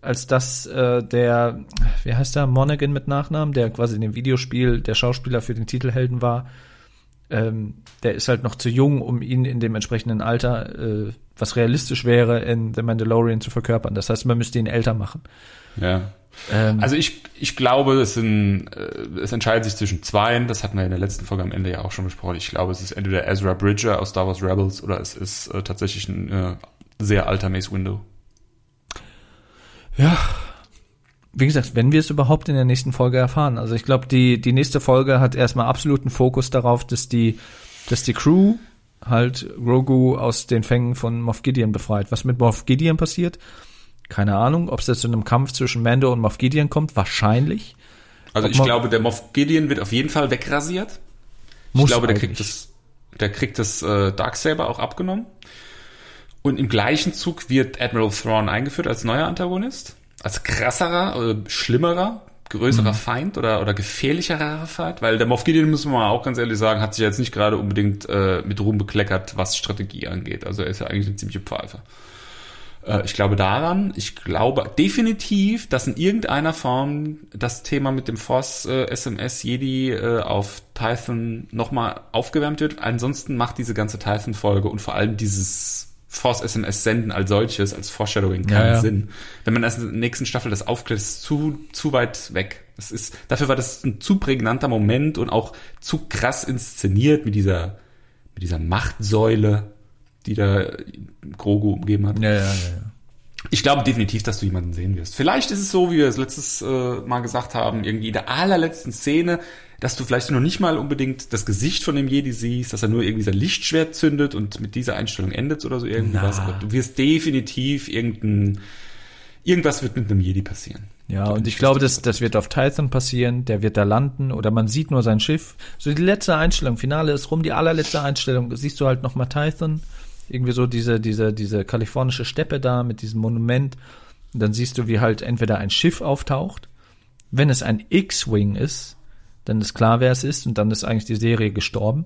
als dass äh, der, wie heißt der, Monaghan mit Nachnamen, der quasi in dem Videospiel der Schauspieler für den Titelhelden war, ähm, der ist halt noch zu jung, um ihn in dem entsprechenden Alter, äh, was realistisch wäre, in The Mandalorian zu verkörpern. Das heißt, man müsste ihn älter machen. Ja. Ähm, Also ich, ich glaube, es sind, äh, es entscheidet sich zwischen zweien. Das hatten wir in der letzten Folge am Ende ja auch schon besprochen. Ich glaube, es ist entweder Ezra Bridger aus Star Wars Rebels oder es ist äh, tatsächlich ein äh, sehr alter Mace Window. Ja. Wie gesagt, wenn wir es überhaupt in der nächsten Folge erfahren. Also ich glaube, die, die nächste Folge hat erstmal absoluten Fokus darauf, dass die, dass die Crew halt Grogu aus den Fängen von Moff Gideon befreit. Was mit Moff Gideon passiert? Keine Ahnung. Ob es jetzt zu einem Kampf zwischen Mando und Moff Gideon kommt? Wahrscheinlich. Also Ob ich glaube, der Moff Gideon wird auf jeden Fall wegrasiert. Muss ich glaube, der eigentlich. kriegt das, der kriegt das äh, Darksaber auch abgenommen. Und im gleichen Zug wird Admiral Thrawn eingeführt als neuer Antagonist, als krasserer, äh, schlimmerer, größerer Mhm. Feind oder oder gefährlicherer Feind, weil der Moff Gideon muss man mal auch ganz ehrlich sagen, hat sich jetzt nicht gerade unbedingt äh, mit Ruhm bekleckert, was Strategie angeht. Also er ist ja eigentlich eine ziemliche Pfeife. Äh, ich glaube daran. Ich glaube definitiv, dass in irgendeiner Form das Thema mit dem Force äh, SMS Jedi äh, auf Tython nochmal aufgewärmt wird. Ansonsten macht diese ganze Tython-Folge und vor allem dieses Force SMS senden als solches, als Foreshadowing keinen Ja, ja. Sinn. Wenn man erst in der nächsten Staffel das aufklärt, ist es zu, zu weit weg. Das ist, dafür war das ein zu prägnanter Moment und auch zu krass inszeniert mit dieser, mit dieser Machtsäule, die da Grogu umgeben hat. Ja, ja, ja. ja. Ich glaube definitiv, dass du jemanden sehen wirst. Vielleicht ist es so, wie wir es letztes äh, Mal gesagt haben, irgendwie in der allerletzten Szene, dass du vielleicht noch nicht mal unbedingt das Gesicht von dem Jedi siehst, dass er nur irgendwie sein Lichtschwert zündet und mit dieser Einstellung endet oder so irgendwas. Na. Aber du wirst definitiv irgendein, irgendwas wird mit einem Jedi passieren. Ja, und ich glaube, das, das wird auf Tython passieren, der wird da landen oder man sieht nur sein Schiff. So die letzte Einstellung, Finale ist rum, die allerletzte Einstellung, siehst du halt nochmal Tython, irgendwie so diese, diese, diese kalifornische Steppe da mit diesem Monument. Und dann siehst du, wie halt entweder ein Schiff auftaucht. Wenn es ein X-Wing ist, dann ist klar, wer es ist und dann ist eigentlich die Serie gestorben.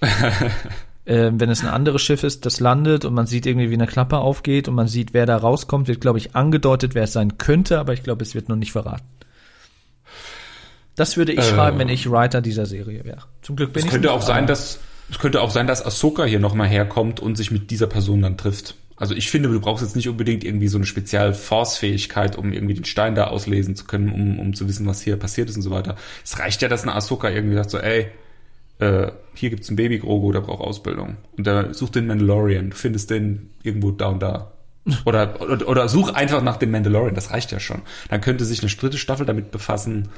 ähm, wenn es ein anderes Schiff ist, das landet und man sieht irgendwie, wie eine Klappe aufgeht und man sieht, wer da rauskommt, wird, glaube ich, angedeutet, wer es sein könnte, aber ich glaube, es wird noch nicht verraten. Das würde ich Äh. schreiben, wenn ich Writer dieser Serie wäre. Zum Glück bin Es ich könnte nicht, auch sein, dass es könnte auch sein, dass Ahsoka hier nochmal herkommt und sich mit dieser Person dann trifft. Also ich finde, du brauchst jetzt nicht unbedingt irgendwie so eine Spezial-Force-Fähigkeit, um irgendwie den Stein da auslesen zu können, um, um zu wissen, was hier passiert ist und so weiter. Es reicht ja, dass eine Ahsoka irgendwie sagt so, ey, äh, hier gibt's einen Baby Grogu, der braucht Ausbildung. Und der sucht den Mandalorian. Du findest den irgendwo da und da. Oder, oder, oder such einfach nach dem Mandalorian, das reicht ja schon. Dann könnte sich eine dritte Staffel damit befassen,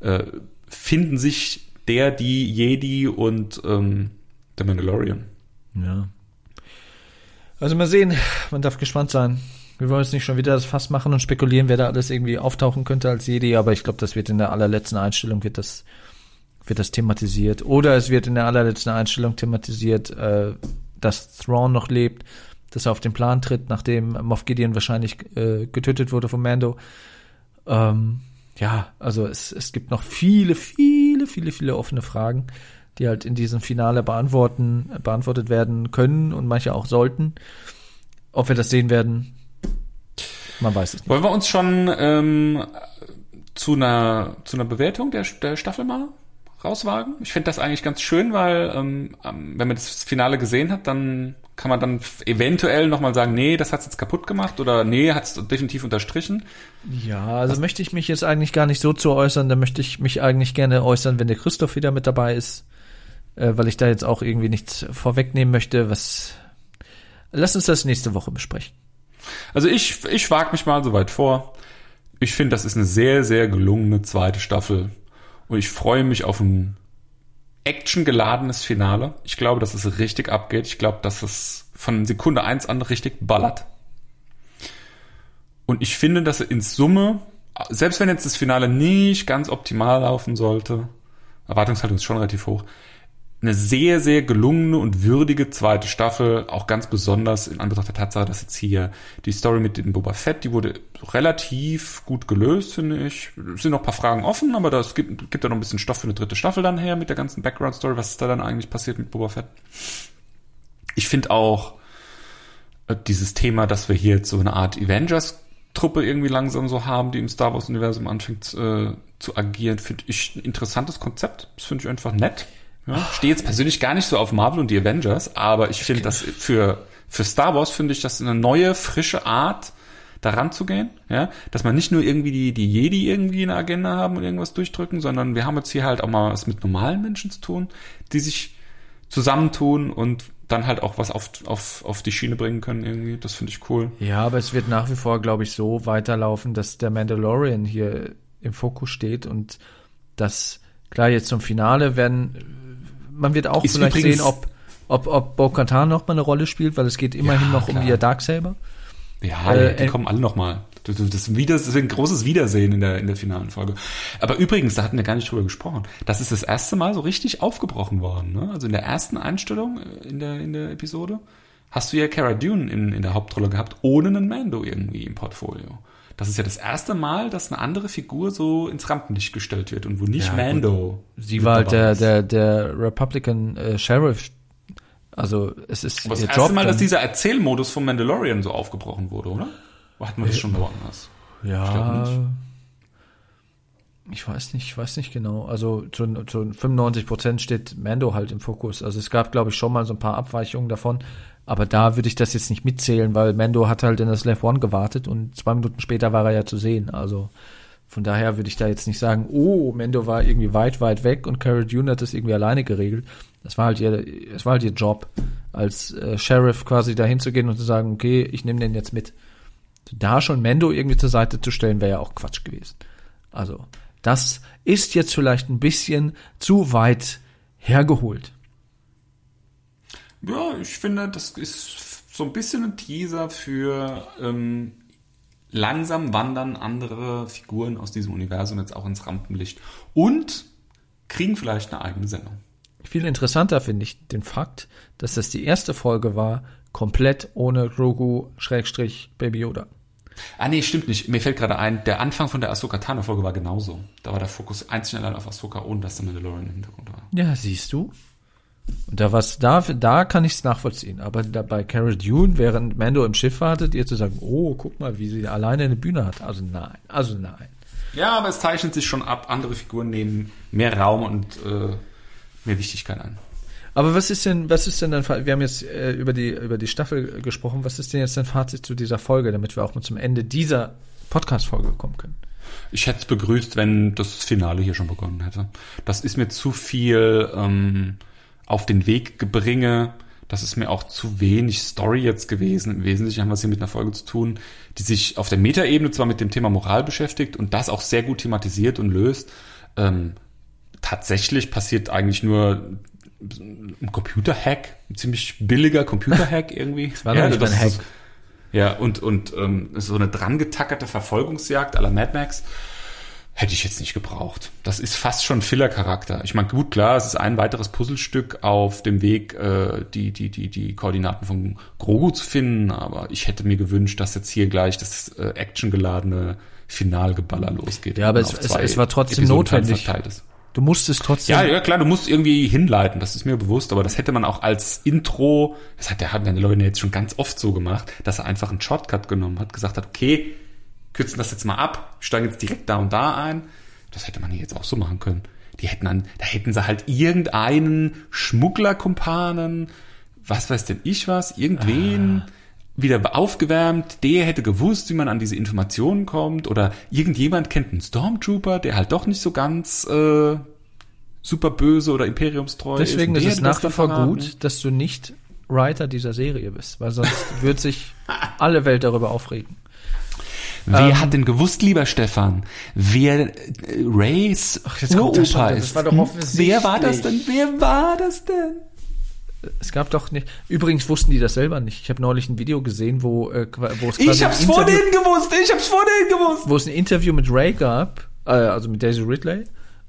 äh, finden sich der, die Jedi und ähm, der Mandalorian. Ja. Also mal sehen, man darf gespannt sein. Wir wollen jetzt nicht schon wieder das Fass machen und spekulieren, wer da alles irgendwie auftauchen könnte als Jedi, aber ich glaube, das wird in der allerletzten Einstellung wird das wird das thematisiert. Oder es wird in der allerletzten Einstellung thematisiert, äh, dass Thrawn noch lebt, dass er auf den Plan tritt, nachdem Moff Gideon wahrscheinlich äh, getötet wurde von Mando. Ähm, ja, also es, es gibt noch viele, viele, viele, viele offene Fragen, die halt in diesem Finale beantworten, beantwortet werden können und manche auch sollten. Ob wir das sehen werden, man weiß es nicht. Wollen wir uns schon ähm, zu einer zu einer Bewertung der, der Staffel mal rauswagen? Ich finde das eigentlich ganz schön, weil ähm, wenn man das Finale gesehen hat, dann kann man dann eventuell nochmal sagen, nee, das hat's jetzt kaputt gemacht oder nee, hat's definitiv unterstrichen. Ja, also möchte ich mich jetzt eigentlich gar nicht so zu äußern, da möchte ich mich eigentlich gerne äußern, wenn der Christoph wieder mit dabei ist, äh, weil ich da jetzt auch irgendwie nichts vorwegnehmen möchte, was Lass uns das nächste Woche besprechen. Also ich, ich wage mich mal so weit vor. Ich finde, das ist eine sehr, sehr gelungene zweite Staffel. Und ich freue mich auf ein actiongeladenes Finale. Ich glaube, dass es richtig abgeht. Ich glaube, dass es von Sekunde eins an richtig ballert. Und ich finde, dass in Summe, selbst wenn jetzt das Finale nicht ganz optimal laufen sollte, Erwartungshaltung ist schon relativ hoch, eine sehr, sehr gelungene und würdige zweite Staffel, auch ganz besonders in Anbetracht der Tatsache, dass jetzt hier die Story mit dem Boba Fett, die wurde relativ gut gelöst, finde ich. Es sind noch ein paar Fragen offen, aber das gibt, gibt da noch ein bisschen Stoff für eine dritte Staffel dann her mit der ganzen Background-Story. Was ist da dann eigentlich passiert mit Boba Fett? Ich finde auch äh, dieses Thema, dass wir hier jetzt so eine Art Avengers-Truppe irgendwie langsam so haben, die im Star Wars-Universum anfängt äh, zu agieren, finde ich ein interessantes Konzept. Das finde ich einfach nett. Ja, stehe jetzt persönlich gar nicht so auf Marvel und die Avengers, aber ich finde das für, für Star Wars finde ich das eine neue, frische Art, daran zu gehen, ja, dass man nicht nur irgendwie die, die Jedi irgendwie eine Agenda haben und irgendwas durchdrücken, sondern wir haben jetzt hier halt auch mal was mit normalen Menschen zu tun, die sich zusammentun und dann halt auch was auf, auf, auf die Schiene bringen können irgendwie. Das finde ich cool. Ja, aber es wird nach wie vor, glaube ich, so weiterlaufen, dass der Mandalorian hier im Fokus steht und dass, klar, jetzt zum Finale werden, man wird auch Ist vielleicht sehen, ob, ob, ob Bo-Katan noch mal eine Rolle spielt, weil es geht immerhin Ja, noch um klar. ihr Darksaber. Ja, Äh, die äh, kommen alle nochmal. Das, das, wieder, das ist ein großes Wiedersehen in der, in der finalen Folge. Aber übrigens, da hatten wir gar nicht drüber gesprochen. Das ist das erste Mal so richtig aufgebrochen worden. Ne? Also in der ersten Einstellung äh, in der, in der Episode hast du ja Cara Dune in, in der Hauptrolle gehabt, ohne einen Mando irgendwie im Portfolio. Das ist ja das erste Mal, dass eine andere Figur so ins Rampenlicht gestellt wird und wo nicht Ja, Mando. Sie war halt der, der, der Republican äh, Sheriff Also es ist Aber das erste Job. Mal, dass dieser Erzählmodus vom Mandalorian so aufgebrochen wurde, oder? Hatten wir das schon woanders? Ich ja, nicht. ich weiß nicht, ich weiß nicht genau. Also zu, zu 95 Prozent steht Mando halt im Fokus. Also es gab, glaube ich, schon mal so ein paar Abweichungen davon. Aber da würde ich das jetzt nicht mitzählen, weil Mando hat halt in das Left One gewartet und zwei Minuten später war er ja zu sehen. Also von daher würde ich da jetzt nicht sagen, oh, Mando war irgendwie weit, weit weg und Cara Dune hat das irgendwie alleine geregelt. Das war halt ihr, es war halt ihr Job, als äh, Sheriff quasi dahin zu gehen und zu sagen, okay, ich nehme den jetzt mit. Da schon Mendo irgendwie zur Seite zu stellen, wäre ja auch Quatsch gewesen. Also, das ist jetzt vielleicht ein bisschen zu weit hergeholt. Ja, ich finde, das ist so ein bisschen ein Teaser für ähm, langsam wandern andere Figuren aus diesem Universum jetzt auch ins Rampenlicht und kriegen vielleicht eine eigene Sendung. Viel interessanter finde ich den Fakt, dass das die erste Folge war, komplett ohne Grogu, Schrägstrich, Baby Yoda. Ah nee, stimmt nicht. Mir fällt gerade ein, der Anfang von der Ahsoka Tano Folge war genauso. Da war der Fokus einzig und allein auf Ahsoka, ohne dass der Mandalorian im Hintergrund war. Ja, siehst du. Und da was da, da kann ich es nachvollziehen. Aber da bei Cara Dune, während Mando im Schiff wartet, ihr zu sagen, oh, guck mal, wie sie alleine eine Bühne hat. Also nein, also nein. Ja, aber es zeichnet sich schon ab. Andere Figuren nehmen mehr Raum und äh, mehr Wichtigkeit ein. Aber was ist denn, was ist denn dein Fazit? Wir haben jetzt äh, über die über die Staffel gesprochen. Was ist denn jetzt dein Fazit zu dieser Folge, damit wir auch mal zum Ende dieser Podcast-Folge kommen können? Ich hätte es begrüßt, wenn das Finale hier schon begonnen hätte. Das ist mir zu viel ähm, auf den Weg gebringe. Das ist mir auch zu wenig Story jetzt gewesen. Im Wesentlichen haben wir es hier mit einer Folge zu tun, die sich auf der Metaebene zwar mit dem Thema Moral beschäftigt und das auch sehr gut thematisiert und löst. Ähm, tatsächlich passiert eigentlich nur ein Computerhack, ein ziemlich billiger Computerhack irgendwie. Das war doch nicht ein Hack. ist- Ja, und, und ähm, so eine drangetackerte Verfolgungsjagd à la Mad Max hätte ich jetzt nicht gebraucht. Das ist fast schon Filler-Charakter. Ich meine, gut, klar, es ist ein weiteres Puzzlestück auf dem Weg, äh, die, die, die, die Koordinaten von Grogu zu finden, aber ich hätte mir gewünscht, dass jetzt hier gleich das äh, actiongeladene Finalgeballer losgeht. Ja, aber es- es- es war trotzdem Episoden notwendig. Du musst es trotzdem. Ja, ja, klar, du musst irgendwie hinleiten, das ist mir bewusst, aber das hätte man auch als Intro, das hat der hat Mandalorian jetzt schon ganz oft so gemacht, dass er einfach einen Shortcut genommen hat, gesagt hat, okay, kürzen das jetzt mal ab, steigen jetzt direkt da und da ein. Das hätte man hier jetzt auch so machen können. Die hätten dann, da hätten sie halt irgendeinen Schmugglerkumpanen, was weiß denn ich was, irgendwen wieder aufgewärmt, der hätte gewusst, wie man an diese Informationen kommt oder irgendjemand kennt einen Stormtrooper, der halt doch nicht so ganz äh, super böse oder imperiumstreu Deswegen ist. ist Und es nach wie vor verraten. gut, dass du nicht Writer dieser Serie bist, weil sonst wird sich alle Welt darüber aufregen. Wer Ähm, hat denn gewusst, lieber Stefan, wer äh, Rays jetzt kommt das schon, Uropa das ist? war doch Hm? offensichtlich. Wer war das denn? Wer war das denn? Es gab doch nicht. Übrigens wussten die das selber nicht. Ich habe neulich ein Video gesehen, wo, äh, wo es Ich hab's vor denen gewusst, ich hab's vor denen gewusst. wo es ein Interview mit Ray gab, äh, also mit Daisy Ridley.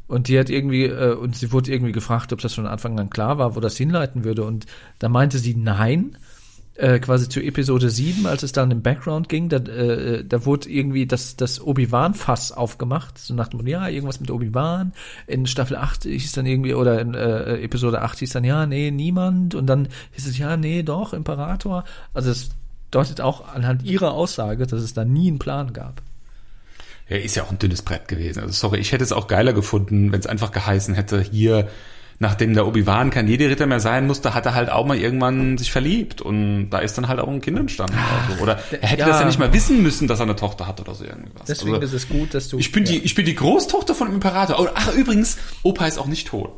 Und die hat irgendwie, äh, und sie wurde irgendwie gefragt, ob das von Anfang an klar war, wo das hinleiten würde. Und da meinte sie nein, äh, quasi zu Episode 7, als es dann im Background ging, da, äh, da wurde irgendwie das, das Obi-Wan-Fass aufgemacht. So nach dem ja, irgendwas mit Obi-Wan. In Staffel 8 hieß dann irgendwie, oder in äh, Episode 8 hieß dann, ja, nee, niemand. Und dann hieß es, ja, nee, doch, Imperator. Also es deutet auch anhand ihrer Aussage, dass es da nie einen Plan gab. Ja, ist ja auch ein dünnes Brett gewesen. Also sorry, ich hätte es auch geiler gefunden, wenn es einfach geheißen hätte, hier, nachdem der Obi-Wan kein Jedi-Ritter mehr sein musste, hat er halt auch mal irgendwann sich verliebt. Und da ist dann halt auch ein Kind entstanden. oder, so. oder er hätte ja. das ja nicht mal wissen müssen, dass er eine Tochter hat oder so irgendwas. Deswegen Also, ist es gut, dass du. ich bin die, ich bin die Großtochter von Imperator. Oh, ach, übrigens, Opa ist auch nicht tot.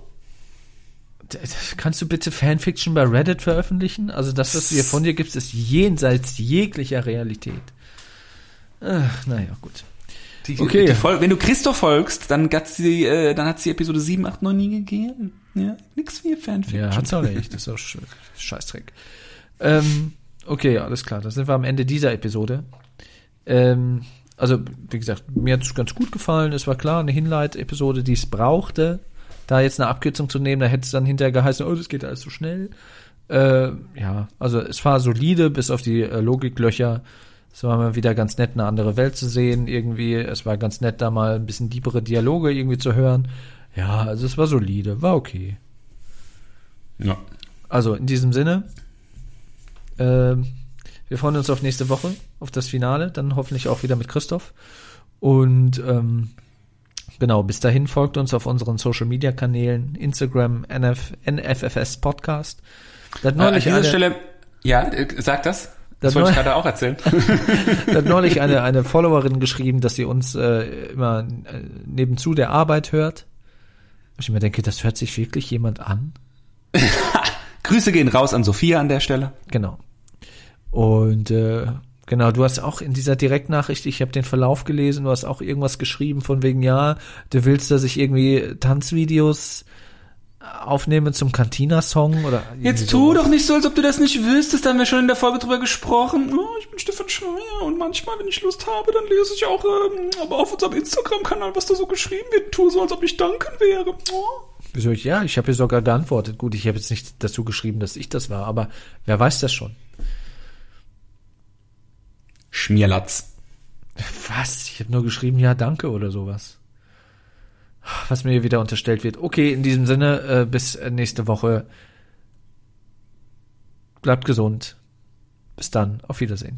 Kannst du bitte Fanfiction bei Reddit veröffentlichen? Also das, was du hier von dir gibst, ist jenseits jeglicher Realität. Ach, naja, gut. Die, Okay. Die Fol- wenn du Christoph folgst, dann hat's die, äh, dann hat's die Episode 7, 8, 9 nie gegeben. Ja, nix wie Fanfiction. Ja, hat's auch nicht. Das ist auch sch Scheißdreck. Ähm, okay, alles klar. Da sind wir am Ende dieser Episode. Ähm, also, wie gesagt, mir hat's ganz gut gefallen. Es war klar, eine Hinleit-Episode, die es brauchte. Da jetzt eine Abkürzung zu nehmen, da hätte es dann hinterher geheißen, oh, das geht alles so schnell. Äh, ja, also es war solide, bis auf die äh, Logiklöcher. Es war mal wieder ganz nett, eine andere Welt zu sehen, irgendwie. Es war ganz nett, da mal ein bisschen tiefere Dialoge irgendwie zu hören. Ja, also es war solide, war okay. ja. Also in diesem Sinne, ähm, wir freuen uns auf nächste Woche, auf das Finale, dann hoffentlich auch wieder mit Christoph. Und ähm, genau, bis dahin folgt uns auf unseren Social Media Kanälen, Instagram, NF, NFFS Podcast. Äh, an dieser Stelle, ja, äh, sag das. Das, das wollte ich gerade auch erzählen. da hat neulich eine, eine Followerin geschrieben, dass sie uns äh, immer äh, nebenzu der Arbeit hört. Ich mir denke, das hört sich wirklich jemand an. Grüße gehen raus an Sophia an der Stelle. Genau. Und äh, genau, du hast auch in dieser Direktnachricht, ich habe den Verlauf gelesen, du hast auch irgendwas geschrieben von wegen, ja, du willst, dass ich irgendwie Tanzvideos aufnehme zum Cantina-Song oder Jetzt tu sowas. doch nicht so, als ob du das nicht wüsstest, da haben wir schon in der Folge drüber gesprochen. Oh, ich bin Stefan Schreier und manchmal, wenn ich Lust habe, dann lese ich auch ähm, aber auf unserem Instagram-Kanal, was da so geschrieben wird, tu so, als ob ich danken wäre. Oh. Wieso ich? Ja, ich habe hier sogar geantwortet. Gut, ich habe jetzt nicht dazu geschrieben, dass ich das war, aber wer weiß das schon? Schmierlatz. Was? Ich habe nur geschrieben, ja, danke oder sowas. Was mir wieder unterstellt wird. Okay, in diesem Sinne, äh, bis nächste Woche. Bleibt gesund. Bis dann. Auf Wiedersehen.